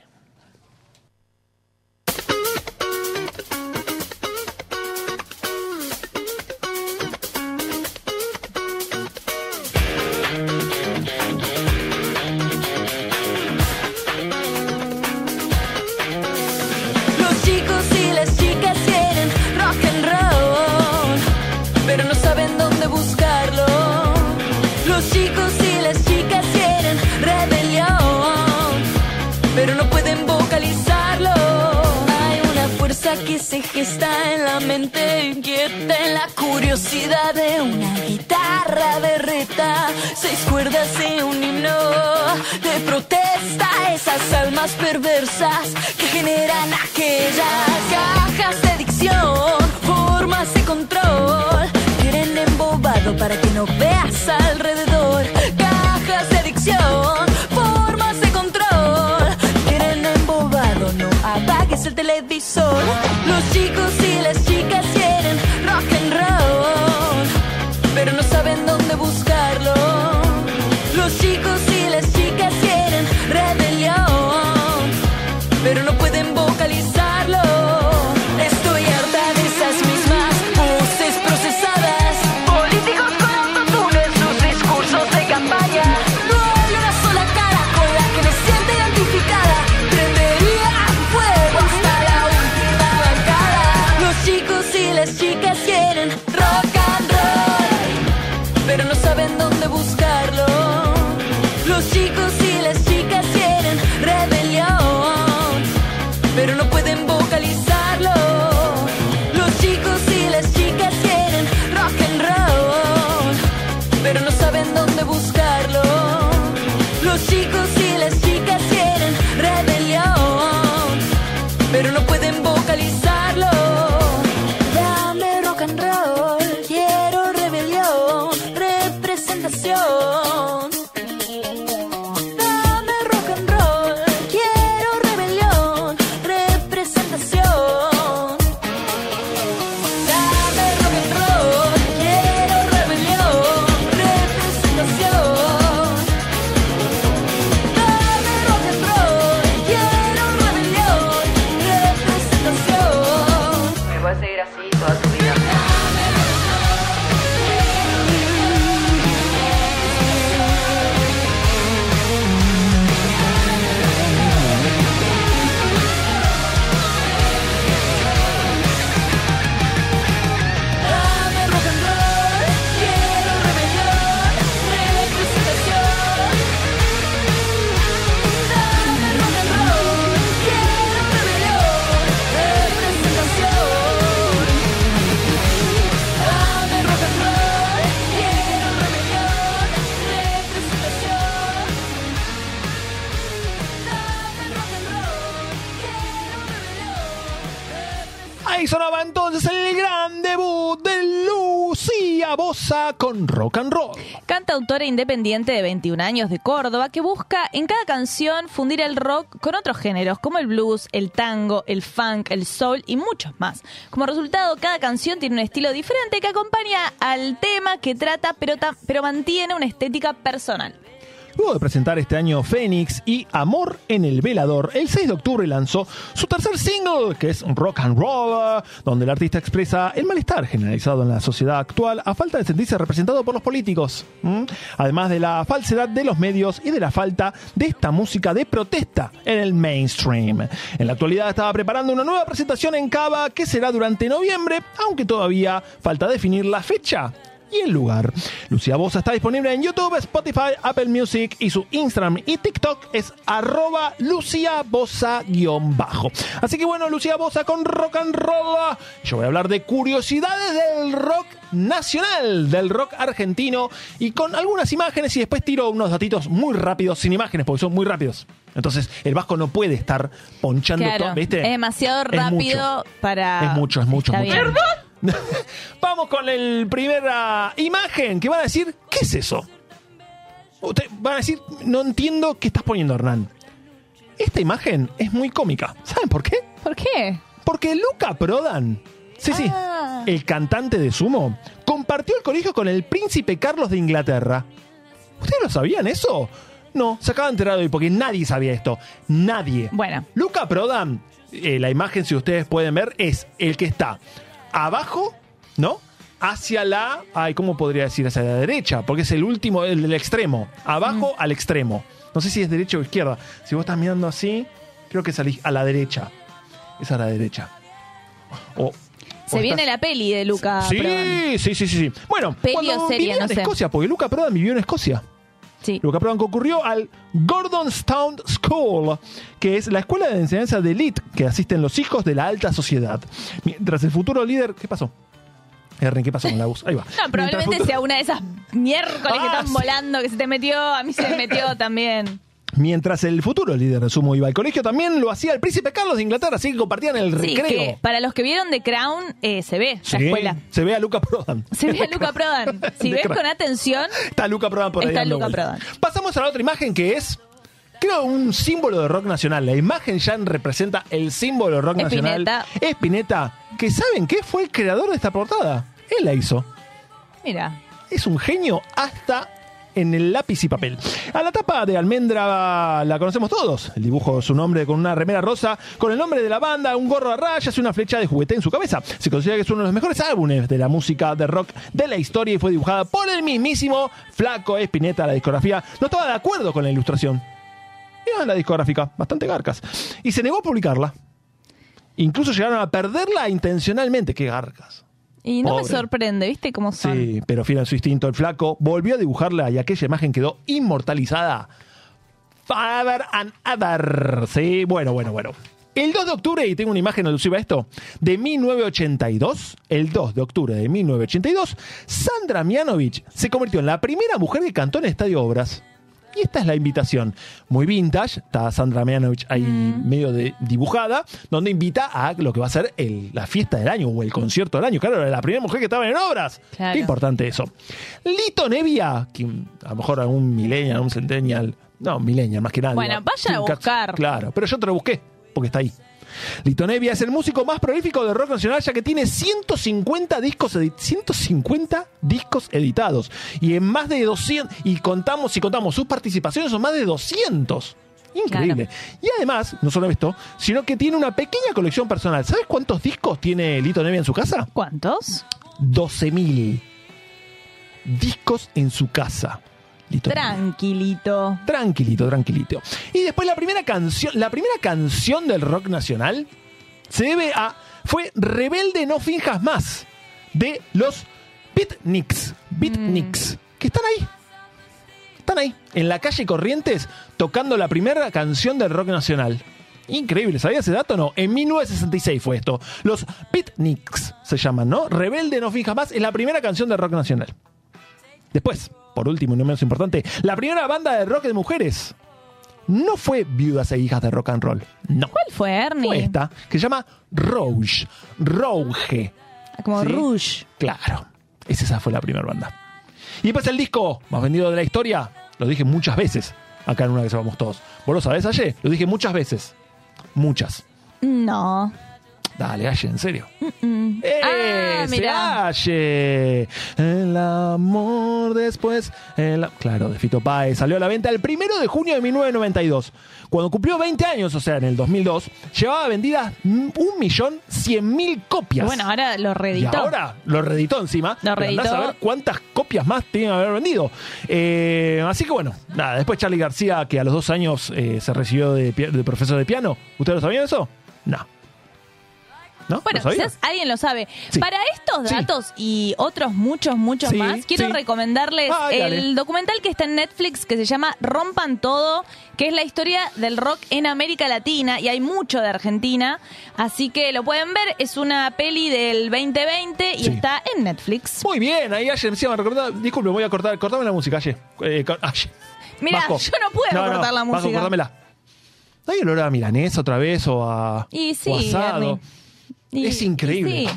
Speaker 12: Gesta en la mente inquieta en la curiosidad de una guitarra berreta. Seis cuerdas de un himno de protesta. Esas almas perversas que generan aquellas cajas de dicción, formas de control. Quieren embobado para que no veas alrededor. Cajas de adicción, televisor. Los chicos
Speaker 5: independiente de 21 años de Córdoba que busca en cada canción fundir el rock con otros géneros como el blues, el tango, el funk, el soul y muchos más. Como resultado, cada canción tiene un estilo diferente que acompaña al tema que trata pero, pero mantiene una estética personal.
Speaker 4: Luego de presentar este año Fénix y Amor en el Velador, el 6 de octubre lanzó su tercer single, que es Rock and Roll, donde el artista expresa el malestar generalizado en la sociedad actual a falta de sentirse representado por los políticos, además de la falsedad de los medios y de la falta de esta música de protesta en el mainstream. En la actualidad estaba preparando una nueva presentación en Cava que será durante noviembre, aunque todavía falta definir la fecha y el lugar. Lucía Bosa está disponible en YouTube, Spotify, Apple Music y su Instagram y TikTok es arroba Lucía Bosa-bajo. Así que bueno, Lucía Bosa con rock and roll. Yo voy a hablar de curiosidades del rock nacional, del rock argentino y con algunas imágenes y después tiro unos datitos muy rápidos, sin imágenes porque son muy rápidos. Entonces el Vasco no puede estar ponchando
Speaker 5: Claro,
Speaker 4: todo, ¿viste?
Speaker 5: es demasiado
Speaker 4: Es mucho.
Speaker 5: rápido para...
Speaker 4: Es mucho, es mucho,
Speaker 5: Está
Speaker 4: mucho.
Speaker 5: bien. [laughs]
Speaker 4: Vamos con el primera imagen que van a decir, ¿qué es eso? Ustedes van a decir, no entiendo qué estás poniendo, Hernán. Esta imagen es muy cómica. ¿Saben por qué?
Speaker 5: ¿Por qué?
Speaker 4: Porque Luca Prodan, sí, sí,
Speaker 5: Ah.
Speaker 4: el cantante de Sumo, compartió el colegio con el príncipe Carlos de Inglaterra. ¿Ustedes lo sabían eso? No, se acaba de enterar hoy porque nadie sabía esto. Nadie.
Speaker 5: Bueno.
Speaker 4: Luca Prodan, eh, la imagen, si ustedes pueden ver, es el que está abajo, ¿no? Hacia la. Ay, ¿cómo podría decir? Hacia la derecha, porque es el último, el del extremo. Abajo al extremo. No sé si es derecha o izquierda. Si vos estás mirando así, creo que salís a la derecha. Es a la derecha. O,
Speaker 5: Se viene la peli de Luca
Speaker 4: Sí,
Speaker 5: Prodan.
Speaker 4: sí, sí, sí, sí. Bueno,
Speaker 5: Peli
Speaker 4: cuando
Speaker 5: serie,
Speaker 4: vinieron
Speaker 5: no sé.
Speaker 4: Escocia, porque Luca Prodan vivió en Escocia.
Speaker 5: Sí.
Speaker 4: Luca Prodan concurrió al Gordonstown School, que es la escuela de enseñanza de elite que asisten los hijos de la alta sociedad. Mientras el futuro líder... ¿Qué pasó? Ernie, ¿qué pasó con la bus? Ahí va. [laughs]
Speaker 5: No, probablemente
Speaker 4: futuro-
Speaker 5: sea una de esas miércoles que [laughs]
Speaker 4: Ah,
Speaker 5: están
Speaker 4: sí.
Speaker 5: volando, que se te metió, a mí se me metió también.
Speaker 4: Mientras el futuro líder de sumo iba al colegio, también lo hacía el príncipe Carlos de Inglaterra, así que compartían el
Speaker 5: Sí,
Speaker 4: recreo.
Speaker 5: que para los que vieron The Crown, eh, se ve
Speaker 4: Sí,
Speaker 5: la escuela.
Speaker 4: Se ve a Luca Prodan.
Speaker 5: Se ve a Luca Prodan. [laughs] Si
Speaker 4: The
Speaker 5: ves
Speaker 4: Crown.
Speaker 5: con atención,
Speaker 4: Está Luca Prodan por ahí.
Speaker 5: Está
Speaker 4: dando
Speaker 5: Luca
Speaker 4: vueltas.
Speaker 5: Prodan.
Speaker 4: Pasamos a la otra imagen que es, creo, un símbolo de rock nacional. La imagen ya representa el símbolo de rock
Speaker 5: Spinetta.
Speaker 4: nacional. Spinetta, que ¿saben qué? Fue el creador de esta portada. Él la hizo.
Speaker 5: mira.
Speaker 4: Es un genio hasta en el lápiz y papel. A la tapa de Almendra la conocemos todos. El dibujo su nombre con una remera rosa, con el nombre de la banda, un gorro a rayas y una flecha de juguete en su cabeza. Se considera que es uno de los mejores álbumes de la música de rock de la historia y fue dibujada por el mismísimo Flaco Espineta. La discografía no estaba de acuerdo con la ilustración. Era la discográfica, bastante garcas. Y se negó a publicarla. Incluso llegaron a perderla intencionalmente. ¡Qué garcas!
Speaker 5: Y no
Speaker 4: Pobre.
Speaker 5: me sorprende, ¿viste cómo son?
Speaker 4: Sí, pero fiel a su instinto, el flaco volvió a dibujarla y aquella imagen quedó inmortalizada. Father and Other. Sí, bueno, bueno, bueno. El 2 de octubre, y tengo una imagen alusiva a esto, de 1982, el 2 de octubre de 1982, Sandra Mianovich se convirtió en la primera mujer que cantó en Estadio Obras. Y esta es la invitación. Muy vintage, está Sandra Mianovich ahí medio de dibujada, donde invita a lo que va a ser el- la fiesta del año o el concierto del año. Claro, era la primera mujer que estaba en obras.
Speaker 5: Claro.
Speaker 4: Qué importante eso. Lito Nevia, que a lo mejor algún millennial, un centennial, no, millennial más que nada.
Speaker 5: Bueno, vayan a buscar.
Speaker 4: Claro, pero yo te lo busqué, porque está ahí. Lito Nevia es el músico más prolífico de rock nacional ya que tiene 150 discos edi- 150 discos editados y en más de 200 y contamos si contamos sus participaciones son más de 200. Increíble. Y además, no solo esto, sino que tiene una pequeña colección personal. ¿Sabes cuántos discos tiene Lito Nevia en su casa?
Speaker 5: ¿Cuántos?
Speaker 4: 12.000 discos en su casa. Lito.
Speaker 5: Tranquilito.
Speaker 4: Tranquilito, tranquilito. Y después la primera canción, la primera canción del rock nacional se debe a fue Rebelde no finjas más de los Beatniks, Beatniks, que están ahí. Están ahí en la calle Corrientes tocando la primera canción del rock nacional. Increíble, ¿sabías ese dato? No, en 1966 fue esto. Los Beatniks se llaman, ¿no? Rebelde no finjas más es la primera canción del rock nacional. Después, por último y no menos importante, la primera banda de rock de mujeres no fue Viudas e Hijas de Rock and Roll. No.
Speaker 5: ¿Cuál fue, Ernie?
Speaker 4: Fue esta, que se llama Rouge. Rouge.
Speaker 5: Como
Speaker 4: ¿Sí?
Speaker 5: Rouge.
Speaker 4: Claro. Esa fue la primera banda. Y después el disco más vendido de la historia, lo dije muchas veces, acá en una que sepamos todos. ¿Vos lo sabés, Aye? Lo dije muchas veces. Muchas.
Speaker 5: No.
Speaker 4: Dale, Aye, en serio.
Speaker 5: Mm. Ah,
Speaker 4: ¡Eh!
Speaker 5: mira.
Speaker 4: Aye! El amor después. el- Claro, de Fito Páez. Salió a la venta el primero de junio de 1992. Cuando cumplió 20 años, o sea, en el 2002, llevaba vendidas mm, 1.100.000 copias.
Speaker 5: Bueno, ahora lo
Speaker 4: Y
Speaker 5: reeditó.
Speaker 4: ahora lo reeditó encima.
Speaker 5: Lo reeditó.
Speaker 4: a ver cuántas copias más tienen que haber vendido. Eh, así que bueno, nada. Después Charlie García, que a los dos años eh, se recibió de, de profesor de piano. ¿Ustedes lo sabían eso? No. ¿No?
Speaker 5: Bueno,
Speaker 4: ¿Lo
Speaker 5: quizás alguien lo sabe.
Speaker 4: Sí.
Speaker 5: Para estos datos y otros muchos, muchos
Speaker 4: Sí,
Speaker 5: más, quiero
Speaker 4: sí.
Speaker 5: recomendarles
Speaker 4: Ay,
Speaker 5: el documental que está en Netflix que se llama Rompan Todo, que es la historia del rock en América Latina y hay mucho de Argentina, así que lo pueden ver. Es una peli del 2020 y
Speaker 4: Sí.
Speaker 5: está en Netflix.
Speaker 4: Muy bien, ahí ayer encima me recordaba. Disculpe, voy a cortar. Cortame la música, ayer. Eh, Aye.
Speaker 5: Mira,
Speaker 4: Vasco.
Speaker 5: yo no puedo cortar la
Speaker 4: Vasco,
Speaker 5: música.
Speaker 4: cortámela. ¿No hay olor a milanesa otra vez o a,
Speaker 5: Y sí,
Speaker 4: o asado?
Speaker 5: Ernie. Y-
Speaker 4: Es increíble.
Speaker 5: y sí.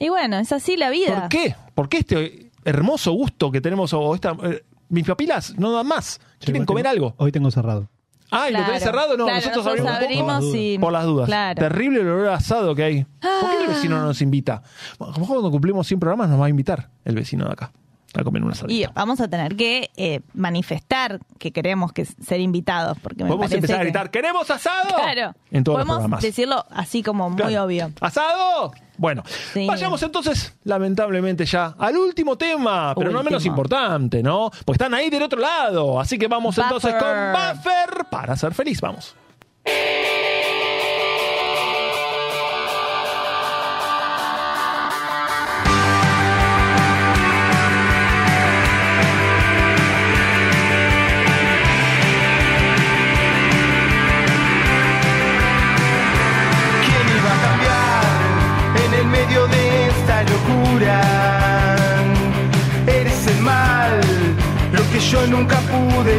Speaker 5: Y bueno, es así la vida.
Speaker 4: ¿Por qué? ¿Por qué este hermoso gusto que tenemos o esta eh, mis papilas no dan más? Quieren comer
Speaker 6: tengo-
Speaker 4: algo.
Speaker 6: Hoy tengo cerrado.
Speaker 4: Ah, ¿y lo tenés cerrado? No,
Speaker 5: Claro,
Speaker 4: nosotros,
Speaker 5: nosotros
Speaker 4: abrimos,
Speaker 5: y-
Speaker 4: por las dudas.
Speaker 5: Claro.
Speaker 4: Terrible el olor a asado que hay. ¿Por qué el vecino no nos invita? A lo mejor cuando cumplimos 100 programas nos va a invitar el vecino de acá a comer una asado.
Speaker 5: Y vamos a tener que eh, manifestar que queremos que ser invitados. Porque me
Speaker 4: Podemos
Speaker 5: parece
Speaker 4: empezar a
Speaker 5: que-
Speaker 4: gritar, ¿queremos asado?
Speaker 5: Claro.
Speaker 4: En todos los
Speaker 5: Podemos
Speaker 4: programas.
Speaker 5: decirlo así como muy
Speaker 4: Claro.
Speaker 5: obvio.
Speaker 4: ¿Asado? Bueno,
Speaker 5: Sí.
Speaker 4: vayamos entonces, lamentablemente ya, al último tema, pero no menos importante, ¿no? Pues están ahí del otro lado, así que vamos entonces con
Speaker 5: Buffer.
Speaker 4: Buffer para ser feliz, vamos.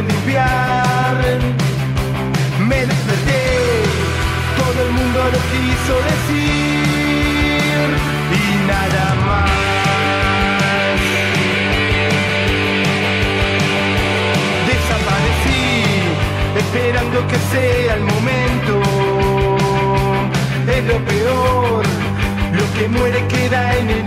Speaker 13: Limpiar. Me desperté, todo el mundo lo quiso decir y nada más. Desaparecí, esperando que sea el momento. Es lo peor, lo que muere queda en el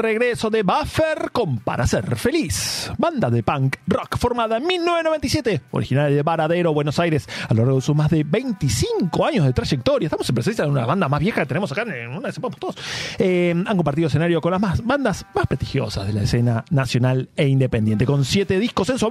Speaker 4: regreso de Buffer con Para Ser Feliz. Banda de punk rock formada en 1997, originaria de Varadero, Buenos Aires, a lo largo de sus más de 25 años de trayectoria. Estamos en presencia de una banda más vieja que tenemos acá en una de todos. Eh, han compartido escenario con las más, bandas más prestigiosas de la escena nacional e independiente, con siete discos en su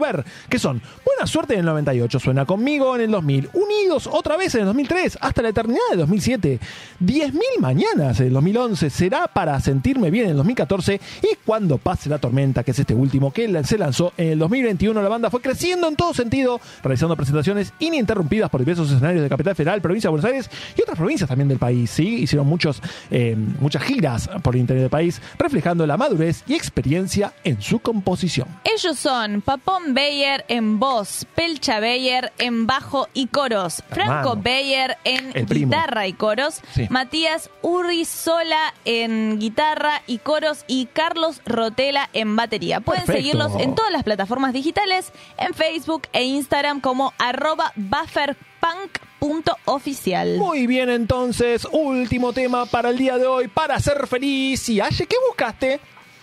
Speaker 4: que son Buena Suerte en el 98, Suena Conmigo en el 2000, Unidos otra vez en el 2003, hasta la eternidad de 2007, 10.000 mañanas en el 2011, Será para sentirme bien en el 2014 y Cuando pase la tormenta, que es este último que se lanzó en el 2021, la banda fue creciendo en todo sentido, realizando presentaciones ininterrumpidas por diversos escenarios de Capital Federal, provincia de Buenos Aires y otras provincias también del país. ¿sí? Hicieron muchos, eh, muchas giras por el interior del país, reflejando la madurez y experiencia en su composición.
Speaker 5: Ellos son Papón Beyer en voz, Pelcha Beyer en bajo y coros, Franco
Speaker 4: Hermano.
Speaker 5: Beyer en guitarra y coros,
Speaker 4: Sí.
Speaker 5: Matías Urrizola en guitarra y coros y Carlos Rotela en batería. Pueden
Speaker 4: Perfecto.
Speaker 5: seguirlos en todas las plataformas digitales, en Facebook e Instagram como arroba bufferpunk.oficial.
Speaker 4: Muy bien, entonces, último tema para el día de hoy, para ser feliz. Y Aye, ¿qué buscaste?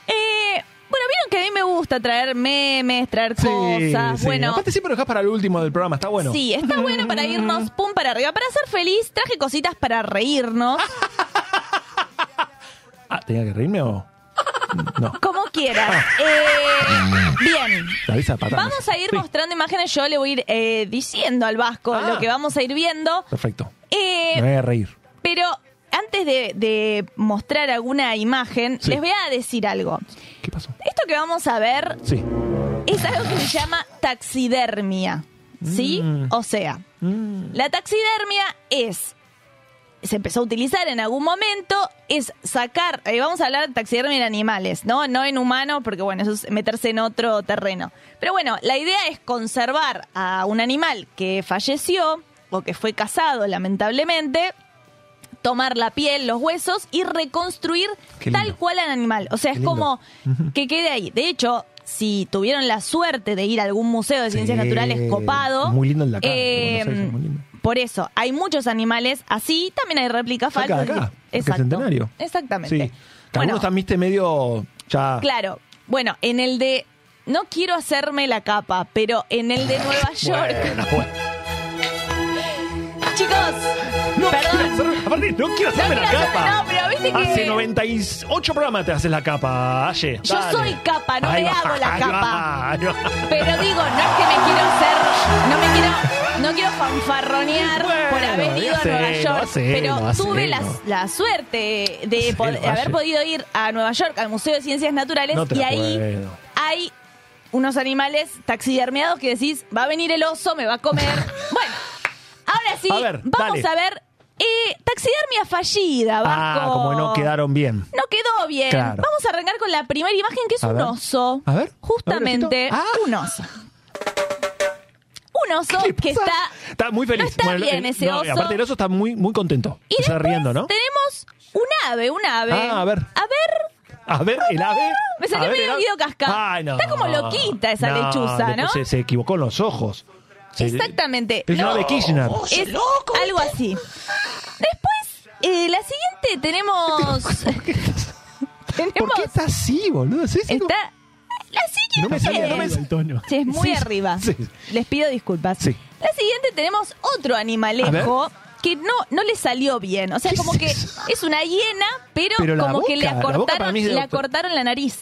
Speaker 5: Eh, bueno, vieron que a mí me gusta traer memes, traer cosas.
Speaker 4: sí.
Speaker 5: Bueno,
Speaker 4: Aparte siempre lo dejas para el último del programa, está bueno.
Speaker 5: Sí, está bueno para irnos [laughs] pum para arriba. Para ser feliz, traje cositas para reírnos.
Speaker 4: Ah, ¿tenía que reírme o...? No. [laughs]
Speaker 5: Como quieras. Eh, bien. Vamos a ir
Speaker 4: Sí.
Speaker 5: mostrando imágenes. Yo le voy a ir eh, diciendo al Vasco
Speaker 4: Ah.
Speaker 5: lo que vamos a ir viendo.
Speaker 4: Perfecto.
Speaker 5: Eh,
Speaker 4: Me voy a reír.
Speaker 5: pero antes de, de mostrar alguna imagen,
Speaker 4: Sí.
Speaker 5: les voy a decir algo.
Speaker 4: ¿Qué pasó?
Speaker 5: Esto que vamos a ver
Speaker 4: Sí.
Speaker 5: es algo que se llama taxidermia. ¿Sí?
Speaker 4: Mm.
Speaker 5: O sea, la taxidermia es. Se empezó a utilizar en algún momento, es sacar, eh, vamos a hablar de taxidermia en animales, ¿no? No en humanos, porque bueno, eso es meterse en otro terreno. Pero bueno, la idea es conservar a un animal que falleció o que fue cazado, lamentablemente, tomar la piel, los huesos y reconstruir tal cual al animal. O sea,
Speaker 4: Qué
Speaker 5: es
Speaker 4: lindo.
Speaker 5: como que quede ahí. De hecho, si tuvieron la suerte de ir a algún museo de ciencias
Speaker 4: Sí,
Speaker 5: naturales copado.
Speaker 4: Muy lindo
Speaker 5: eh,
Speaker 4: es muy lindo.
Speaker 5: Por eso, hay muchos animales así, también hay réplicas
Speaker 4: Acá,
Speaker 5: falsas.
Speaker 4: acá, que
Speaker 5: Exacto.
Speaker 4: centenario.
Speaker 5: Exactamente.
Speaker 4: Sí. Que
Speaker 5: Bueno.
Speaker 4: algunos están, viste, medio ya.
Speaker 5: Claro. Bueno, en el de. No quiero hacerme la capa, pero en el de Nueva York.
Speaker 4: Bueno, bueno. [laughs]
Speaker 5: Chicos,
Speaker 4: No
Speaker 5: perdón.
Speaker 4: quiero aparte, no quiero hacerme
Speaker 5: No
Speaker 4: la
Speaker 5: quiero
Speaker 4: capa.
Speaker 5: no, pero viste que-
Speaker 4: Hace 98 programas te haces la capa, Aye.
Speaker 5: Yo
Speaker 4: Dale.
Speaker 5: soy capa, no
Speaker 4: Ahí
Speaker 5: me
Speaker 4: va,
Speaker 5: hago la capa.
Speaker 4: va.
Speaker 5: Pero digo, no es que me quiero hacer. No me quiero. No quiero fanfarronear
Speaker 4: Bueno,
Speaker 5: por haber ido a Nueva York. pero tuve la, suerte de pod- haber podido ir a Nueva York, al Museo de Ciencias Naturales,
Speaker 4: No
Speaker 5: y ahí
Speaker 4: puedo.
Speaker 5: hay unos animales taxidermiados que decís, va a venir el oso, me va a comer. [laughs] bueno, ahora sí,
Speaker 4: A ver,
Speaker 5: vamos
Speaker 4: dale.
Speaker 5: a ver. eh, taxidermia fallida,
Speaker 4: Ah, como no quedaron bien.
Speaker 5: No quedó bien.
Speaker 4: Claro.
Speaker 5: Vamos a arrancar con la primera imagen, que es
Speaker 4: A
Speaker 5: un
Speaker 4: ver.
Speaker 5: oso.
Speaker 4: A ver.
Speaker 5: Justamente,
Speaker 4: A ver, ojito.
Speaker 5: un oso. Un oso
Speaker 4: ¿Qué le
Speaker 5: que está...
Speaker 4: Está muy feliz.
Speaker 5: No está bien
Speaker 4: el-
Speaker 5: ese
Speaker 4: no,
Speaker 5: oso.
Speaker 4: Aparte, el oso está muy, muy contento.
Speaker 5: Y
Speaker 4: está riendo, ¿no?
Speaker 5: tenemos un ave, un ave.
Speaker 4: Ah, a ver.
Speaker 5: A ver,
Speaker 4: A ver, el ave. [laughs]
Speaker 5: Me salió medio. Guido Casca.
Speaker 4: Ay, no.
Speaker 5: Está como loquita esa lechuza, ¿no?
Speaker 4: Se, se equivocó en los ojos. Se-
Speaker 5: exactamente.
Speaker 4: Es una ave Kirchner.
Speaker 5: Es algo así. Después, eh, la siguiente tenemos... tenemos... [laughs]
Speaker 4: ¿Por qué [laughs] está así, boludo? Sí, sí,
Speaker 5: Está... La siguiente
Speaker 4: No me salía, no me
Speaker 6: El tono.
Speaker 5: Sí, es muy
Speaker 4: Sí,
Speaker 5: arriba.
Speaker 4: sí.
Speaker 5: Les pido disculpas.
Speaker 4: Sí.
Speaker 5: La siguiente tenemos otro animalejo que no, no le salió bien. O sea,
Speaker 4: ¿Qué
Speaker 5: como
Speaker 4: es
Speaker 5: que
Speaker 4: eso?
Speaker 5: es una hiena, pero,
Speaker 4: Pero la
Speaker 5: como que le
Speaker 4: boca, la boca para
Speaker 5: acortaron,
Speaker 4: mí es de
Speaker 5: le acortaron la nariz.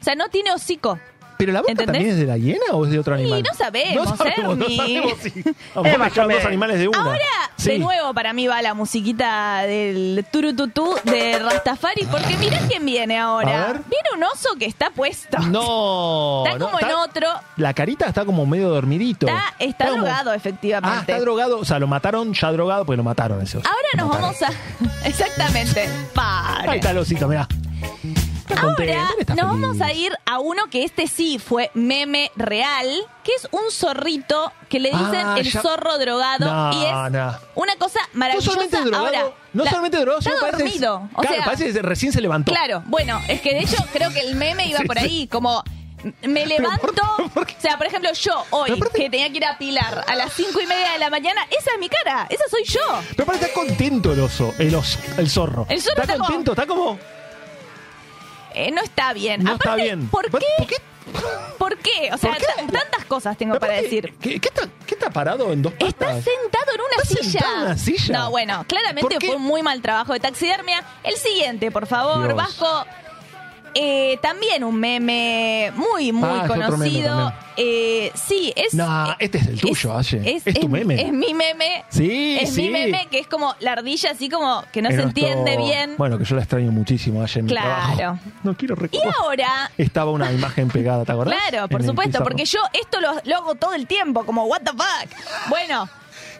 Speaker 5: O sea, no tiene hocico.
Speaker 4: ¿Pero la boca
Speaker 5: ¿Entendés?
Speaker 4: también es de la hiena o es de otro animal?
Speaker 5: no sabemos,
Speaker 4: no sabemos, no sabemos si vamos [laughs] a dos animales de una.
Speaker 5: Ahora,
Speaker 4: Sí.
Speaker 5: de nuevo, para mí va la musiquita del turututú de Rastafari, porque mirá quién viene
Speaker 4: A
Speaker 5: ahora.
Speaker 4: ver.
Speaker 5: Viene un oso que está puesto.
Speaker 4: No.
Speaker 5: Está
Speaker 4: no,
Speaker 5: como en otro.
Speaker 4: La carita está como medio dormidito.
Speaker 5: Está, está drogado,
Speaker 4: Ah,
Speaker 5: efectivamente.
Speaker 4: está drogado. O sea, lo mataron ya drogado porque lo mataron ese oso.
Speaker 5: Ahora
Speaker 4: Lo
Speaker 5: nos
Speaker 4: mataron.
Speaker 5: vamos a. [laughs] Exactamente. Pare.
Speaker 4: Ahí está el osito, mirá. Está
Speaker 5: Ahora nos vamos a ir a uno que este sí fue meme real, que es un zorrito que le dicen
Speaker 4: Ah,
Speaker 5: el
Speaker 4: ya-
Speaker 5: zorro drogado
Speaker 4: No,
Speaker 5: y es
Speaker 4: no.
Speaker 5: una cosa
Speaker 4: No
Speaker 5: maravillosa.
Speaker 4: solamente drogado,
Speaker 5: Ahora,
Speaker 4: no
Speaker 5: la-
Speaker 4: solamente drogado,
Speaker 5: está
Speaker 4: sino parece,
Speaker 5: dormido. O
Speaker 4: claro,
Speaker 5: sea,
Speaker 4: parece que recién se levantó.
Speaker 5: Claro, bueno, es que de hecho creo que el meme iba [laughs]
Speaker 4: Sí,
Speaker 5: por
Speaker 4: sí.
Speaker 5: ahí, como me [laughs] levanto, [laughs] o sea, por ejemplo, yo hoy
Speaker 4: aparte-
Speaker 5: que tenía que ir a Pilar a las cinco y media de la mañana, esa es mi cara, esa soy yo.
Speaker 4: Pero parece está contento el oso, el oso, el zorro.
Speaker 5: El zorro
Speaker 4: está,
Speaker 5: está como-
Speaker 4: contento, está como.
Speaker 5: Eh, no está bien.
Speaker 4: No
Speaker 5: Aparte,
Speaker 4: está bien.
Speaker 5: ¿por
Speaker 4: ¿Por-
Speaker 5: qué?
Speaker 4: por qué?
Speaker 5: ¿Por qué? O sea, tantas cosas tengo para decir.
Speaker 4: ¿Qué, qué está, qué está parado en dos patas?
Speaker 5: Está sentado en una
Speaker 4: ¿Está
Speaker 5: silla.
Speaker 4: sentado en una silla?
Speaker 5: No, bueno, claramente fue un muy mal trabajo de taxidermia. El siguiente, por favor,
Speaker 4: Dios.
Speaker 5: Vasco. Eh, también un meme muy, muy
Speaker 4: Ah, es
Speaker 5: conocido. Eh, sí, es.
Speaker 4: No, este es el tuyo, Aye. Es tu meme.
Speaker 5: Es mi meme.
Speaker 4: Sí,
Speaker 5: Es
Speaker 4: sí.
Speaker 5: mi meme, que es como la ardilla, así como que no
Speaker 4: En
Speaker 5: se
Speaker 4: nuestro-
Speaker 5: entiende bien.
Speaker 4: Bueno, que yo la extraño muchísimo ayer en mi
Speaker 5: Claro.
Speaker 4: trabajo. [laughs] No quiero
Speaker 5: Y
Speaker 4: recordar.
Speaker 5: ahora.
Speaker 4: Estaba una imagen pegada, ¿te acordás?
Speaker 5: Claro, por
Speaker 4: En
Speaker 5: supuesto, porque yo esto lo, lo hago todo el tiempo, como, ¿What the fuck? Bueno.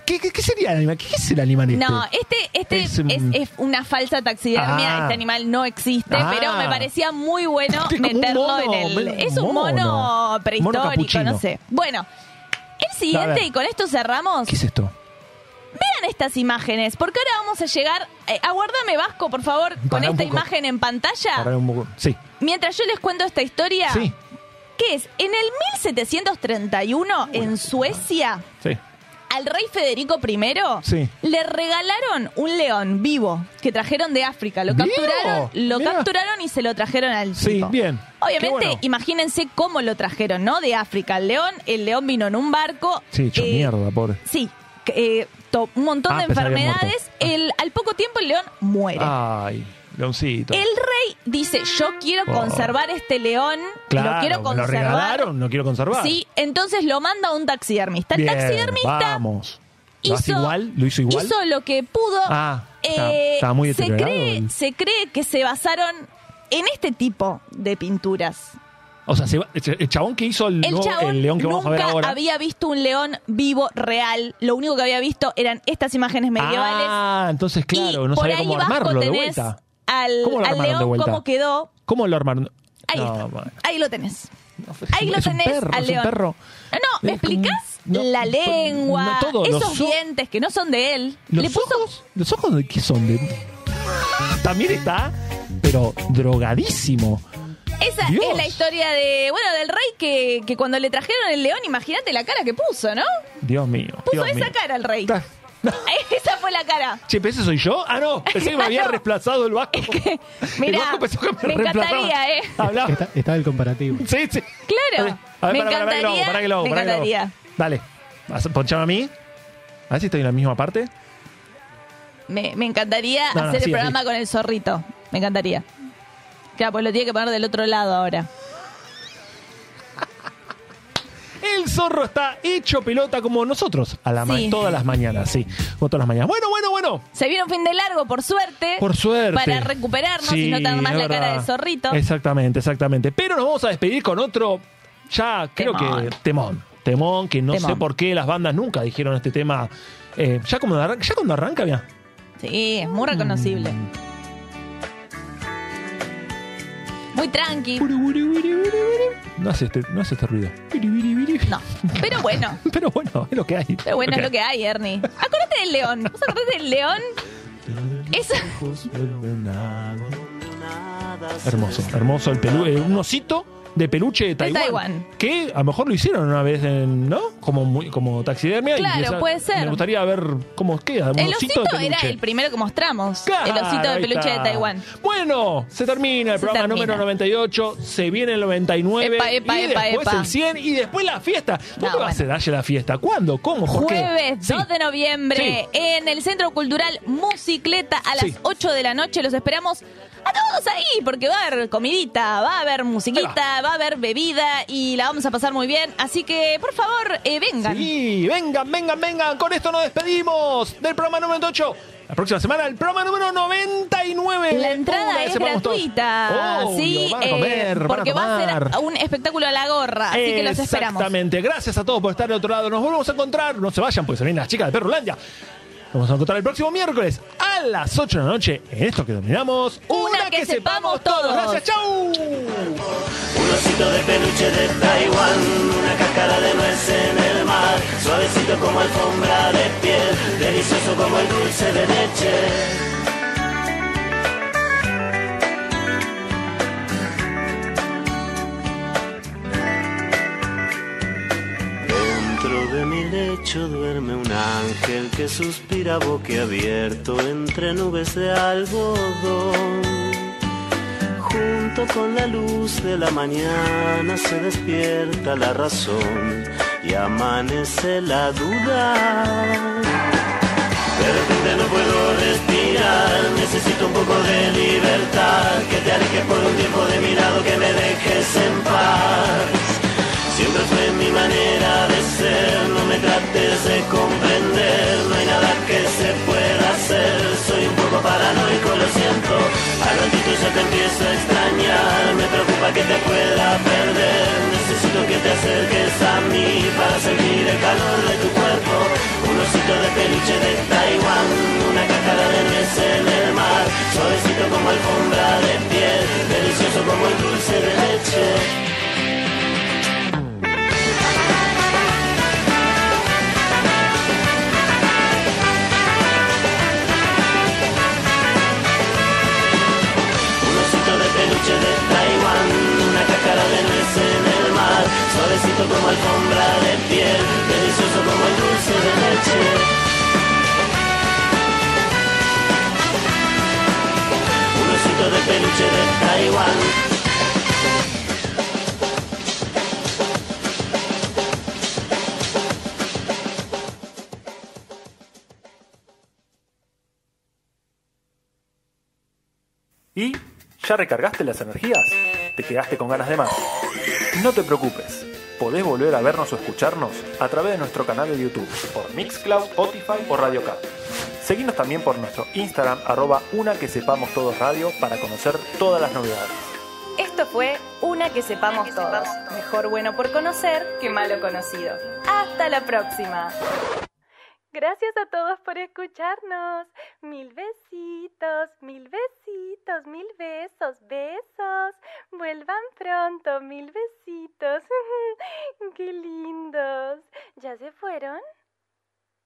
Speaker 4: ¿Qué, qué, qué sería el animal? ¿Qué, qué es el animal este?
Speaker 5: No, este, este
Speaker 4: Es,
Speaker 5: es, es una falsa taxidermia.
Speaker 4: Ah.
Speaker 5: Este animal no existe,
Speaker 4: Ah.
Speaker 5: pero me parecía muy bueno [laughs] meterlo
Speaker 4: mono,
Speaker 5: en el. Es un mono,
Speaker 4: mono.
Speaker 5: prehistórico,
Speaker 4: Mono
Speaker 5: no sé. Bueno, el siguiente, y con esto cerramos.
Speaker 4: ¿Qué es esto?
Speaker 5: Vean estas imágenes, porque ahora vamos a llegar. eh, aguárdame, Vasco, por favor, con
Speaker 4: Pará
Speaker 5: esta imagen en pantalla.
Speaker 4: Pará un poco. Sí,
Speaker 5: Mientras yo les cuento esta historia.
Speaker 4: sí,
Speaker 5: que es? En el 1731, en Suecia,
Speaker 4: sí.
Speaker 5: Al rey Federico I
Speaker 4: Sí.
Speaker 5: le regalaron un león vivo que trajeron de África. Lo
Speaker 4: ¿Vivo?
Speaker 5: capturaron, lo
Speaker 4: Mirá.
Speaker 5: capturaron y se lo trajeron al
Speaker 4: Sí,
Speaker 5: tipo.
Speaker 4: bien.
Speaker 5: Obviamente,
Speaker 4: bueno.
Speaker 5: imagínense cómo lo trajeron, ¿no? De África. El león, el león vino en un barco.
Speaker 4: Sí, hecho
Speaker 5: eh,
Speaker 4: mierda, pobre.
Speaker 5: Sí, eh, un montón
Speaker 4: Ah,
Speaker 5: de enfermedades. El, al poco tiempo el león muere.
Speaker 4: Ay, leoncito.
Speaker 5: El rey dice, yo quiero
Speaker 4: Oh.
Speaker 5: conservar este león,
Speaker 4: claro,
Speaker 5: lo quiero
Speaker 4: me lo
Speaker 5: conservar.
Speaker 4: regalaron, no quiero conservar.
Speaker 5: Sí, entonces lo manda a un taxidermista. El
Speaker 4: Bien,
Speaker 5: taxidermista
Speaker 4: vamos. ¿Lo
Speaker 5: hizo-
Speaker 4: igual? ¿Lo hizo igual?
Speaker 5: hizo lo que pudo.
Speaker 4: Ah, estaba-
Speaker 5: Eh,
Speaker 4: estaba muy
Speaker 5: se cree,
Speaker 4: el-
Speaker 5: se cree que se basaron en este tipo de pinturas.
Speaker 4: O sea, se va- el chabón que hizo el,
Speaker 5: El
Speaker 4: nuevo-
Speaker 5: chabón
Speaker 4: el león que vamos a ver ahora.
Speaker 5: había visto un león vivo real. Lo único que había visto eran estas imágenes medievales.
Speaker 4: Ah, entonces claro,
Speaker 5: y
Speaker 4: no
Speaker 5: por
Speaker 4: sabía
Speaker 5: ahí
Speaker 4: cómo armarlo de
Speaker 5: tenés
Speaker 4: vuelta.
Speaker 5: Al,
Speaker 4: ¿Cómo lo
Speaker 5: al león cómo quedó.
Speaker 4: ¿Cómo lo armaron?
Speaker 5: Ahí
Speaker 4: No,
Speaker 5: está.
Speaker 4: bueno.
Speaker 5: Ahí lo tenés. Ahí lo tenés
Speaker 4: perro,
Speaker 5: al león.
Speaker 4: perro.
Speaker 5: No, ¿me explicas?
Speaker 4: no,
Speaker 5: la lengua,
Speaker 4: todo,
Speaker 5: esos dientes que no son de él.
Speaker 4: ¿Los
Speaker 5: Le puso
Speaker 4: ojos? ¿Los ojos de qué son? De... También está, pero drogadísimo.
Speaker 5: Esa
Speaker 4: Dios.
Speaker 5: es la historia de, bueno, del rey que, que cuando le trajeron el león, imagínate la cara que puso, ¿no?
Speaker 4: Dios mío.
Speaker 5: Puso
Speaker 4: Dios
Speaker 5: esa
Speaker 4: mío.
Speaker 5: cara el rey.
Speaker 4: Ta- [laughs]
Speaker 5: Esa fue la cara.
Speaker 4: Che, ¿pero ese soy yo? Ah, no, pensé que me había [laughs] reemplazado el Vasco.
Speaker 5: Mirá,
Speaker 4: el Vasco pensó que me,
Speaker 5: me encantaría, ¿eh?
Speaker 4: Hablaba.
Speaker 6: Está, está el comparativo.
Speaker 4: Sí, sí.
Speaker 5: Claro.
Speaker 4: A ver,
Speaker 5: me
Speaker 4: que hago,
Speaker 5: encantaría.
Speaker 4: pará que lo hago,
Speaker 5: me
Speaker 4: pará que lo hago.
Speaker 5: encantaría.
Speaker 4: Dale. Ponchame a mí. A ver si estoy en la misma parte.
Speaker 5: Me, me encantaría
Speaker 4: No, no,
Speaker 5: hacer
Speaker 4: sí,
Speaker 5: el programa con el zorrito. Me encantaría. Claro, pues lo tiene que poner del otro lado ahora.
Speaker 4: El zorro está hecho pelota como nosotros. A la ma-
Speaker 5: Sí.
Speaker 4: todas las mañanas, sí. Como todas las mañanas. Bueno, bueno, bueno.
Speaker 5: Se viene un fin de largo, por suerte.
Speaker 4: Por suerte.
Speaker 5: Para recuperarnos
Speaker 4: Sí,
Speaker 5: y no tener más
Speaker 4: es
Speaker 5: la cara de zorrito.
Speaker 4: Exactamente, exactamente. Pero nos vamos a despedir con otro, ya creo
Speaker 5: Temón.
Speaker 4: que temón. Temón, que no
Speaker 5: Temón.
Speaker 4: sé por qué las bandas nunca dijeron este tema. Eh, ya, como arranca, ya cuando arranca, mira.
Speaker 5: Sí, es muy reconocible. Muy tranqui.
Speaker 4: No hace este, no hace este ruido.
Speaker 5: No. Pero bueno. [laughs]
Speaker 4: Pero bueno, es lo que hay.
Speaker 5: Pero bueno, es lo que hay, Ernie. Acordate del león. ¿Vos acordate del león? Es...
Speaker 4: Hermoso, hermoso el pelu eh, un osito de peluche de Taiwán,
Speaker 5: Taiwán.
Speaker 4: Que a lo mejor lo hicieron una vez, en, ¿no? Como muy- como taxidermia. y
Speaker 5: Claro,
Speaker 4: esa-
Speaker 5: puede ser.
Speaker 4: Me gustaría ver cómo queda. Un
Speaker 5: El
Speaker 4: osito,
Speaker 5: osito
Speaker 4: de
Speaker 5: era el primero que mostramos.
Speaker 4: Claro,
Speaker 5: el osito de peluche de Taiwán.
Speaker 4: Bueno, se termina el
Speaker 5: Se
Speaker 4: programa
Speaker 5: termina.
Speaker 4: número 98, se viene el 99
Speaker 5: Epa, epa,
Speaker 4: y
Speaker 5: epa,
Speaker 4: después el 100 y después la fiesta. ¿Dónde
Speaker 5: No,
Speaker 4: va a ser la fiesta? ¿Cuándo? ¿Cómo? ¿Por qué?
Speaker 5: Jueves
Speaker 4: Sí.
Speaker 5: 2 de noviembre en el Centro Cultural Musicleta a las
Speaker 4: Sí.
Speaker 5: 8 de la noche. Los esperamos a todos ahí porque va a haber comidita, va a haber musiquita, va a haber bebida y la vamos a pasar muy bien. Así que, por favor, eh, vengan.
Speaker 4: Sí, vengan, vengan, vengan. Con esto nos despedimos del programa número 98. La próxima semana, el programa número 99.
Speaker 5: La entrada es gratuita,
Speaker 4: Obvio,
Speaker 5: sí,
Speaker 4: van a
Speaker 5: eh,
Speaker 4: comer, van a
Speaker 5: porque va a ser un espectáculo a la gorra, así que los esperamos.
Speaker 4: Exactamente. Gracias a todos por estar del otro lado. Nos volvemos a encontrar. No se vayan, porque se vienen las chicas de Perrolandia. Nos vamos a encontrar el próximo miércoles a las 8 de la noche en esto que dominamos.
Speaker 5: Una que sepamos todos.
Speaker 4: Gracias, chau.
Speaker 14: Un osito de peluche de Taiwán, una cáscara de nuez en el mar, suavecito como alfombra de piel, delicioso como el dulce de leche. De mi lecho duerme un ángel que suspira boquiabierto entre nubes de algodón. Junto con la luz de la mañana se despierta la razón y amanece la duda. De repente no puedo respirar, necesito un poco de libertad, que te alejes por un tiempo de mi lado, que me dejes en paz. Mi manera de ser, no me trates de comprender, no hay nada que se pueda hacer, soy un poco paranoico, lo siento, al ratito ya te empiezo a extrañar, me preocupa que te pueda perder, necesito que te acerques a mí para sentir el calor de tu cuerpo, un osito de peluche de Taiwán, una cáscara de nuez en el mar, suavecito como alfombra de piel, delicioso como el dulce de leche. Suavecito como alfombra de piel, delicioso como el dulce de leche. Un osito de peluche de Taiwán.
Speaker 2: ¿Y ya recargaste las energías? ¿Te quedaste con ganas de más? No te preocupes, podés volver a vernos o escucharnos a través de nuestro canal de YouTube, por Mixcloud, Spotify o Radio K. Seguinos también por nuestro Instagram, arroba una que sepamos todos radio, para conocer todas las novedades.
Speaker 3: Esto fue Una que sepamos todos. Mejor bueno por conocer que malo conocido. Hasta la próxima. Gracias a todos por escucharnos. Mil besitos, mil besitos, mil besos, besos. Vuelvan pronto, mil besitos. [laughs] Qué lindos. ¿Ya se fueron?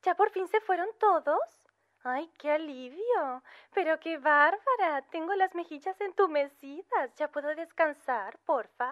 Speaker 3: ¿Ya por fin se fueron todos?
Speaker 5: Ay, qué alivio. Pero qué bárbara. Tengo las mejillas entumecidas. Ya puedo descansar, porfa.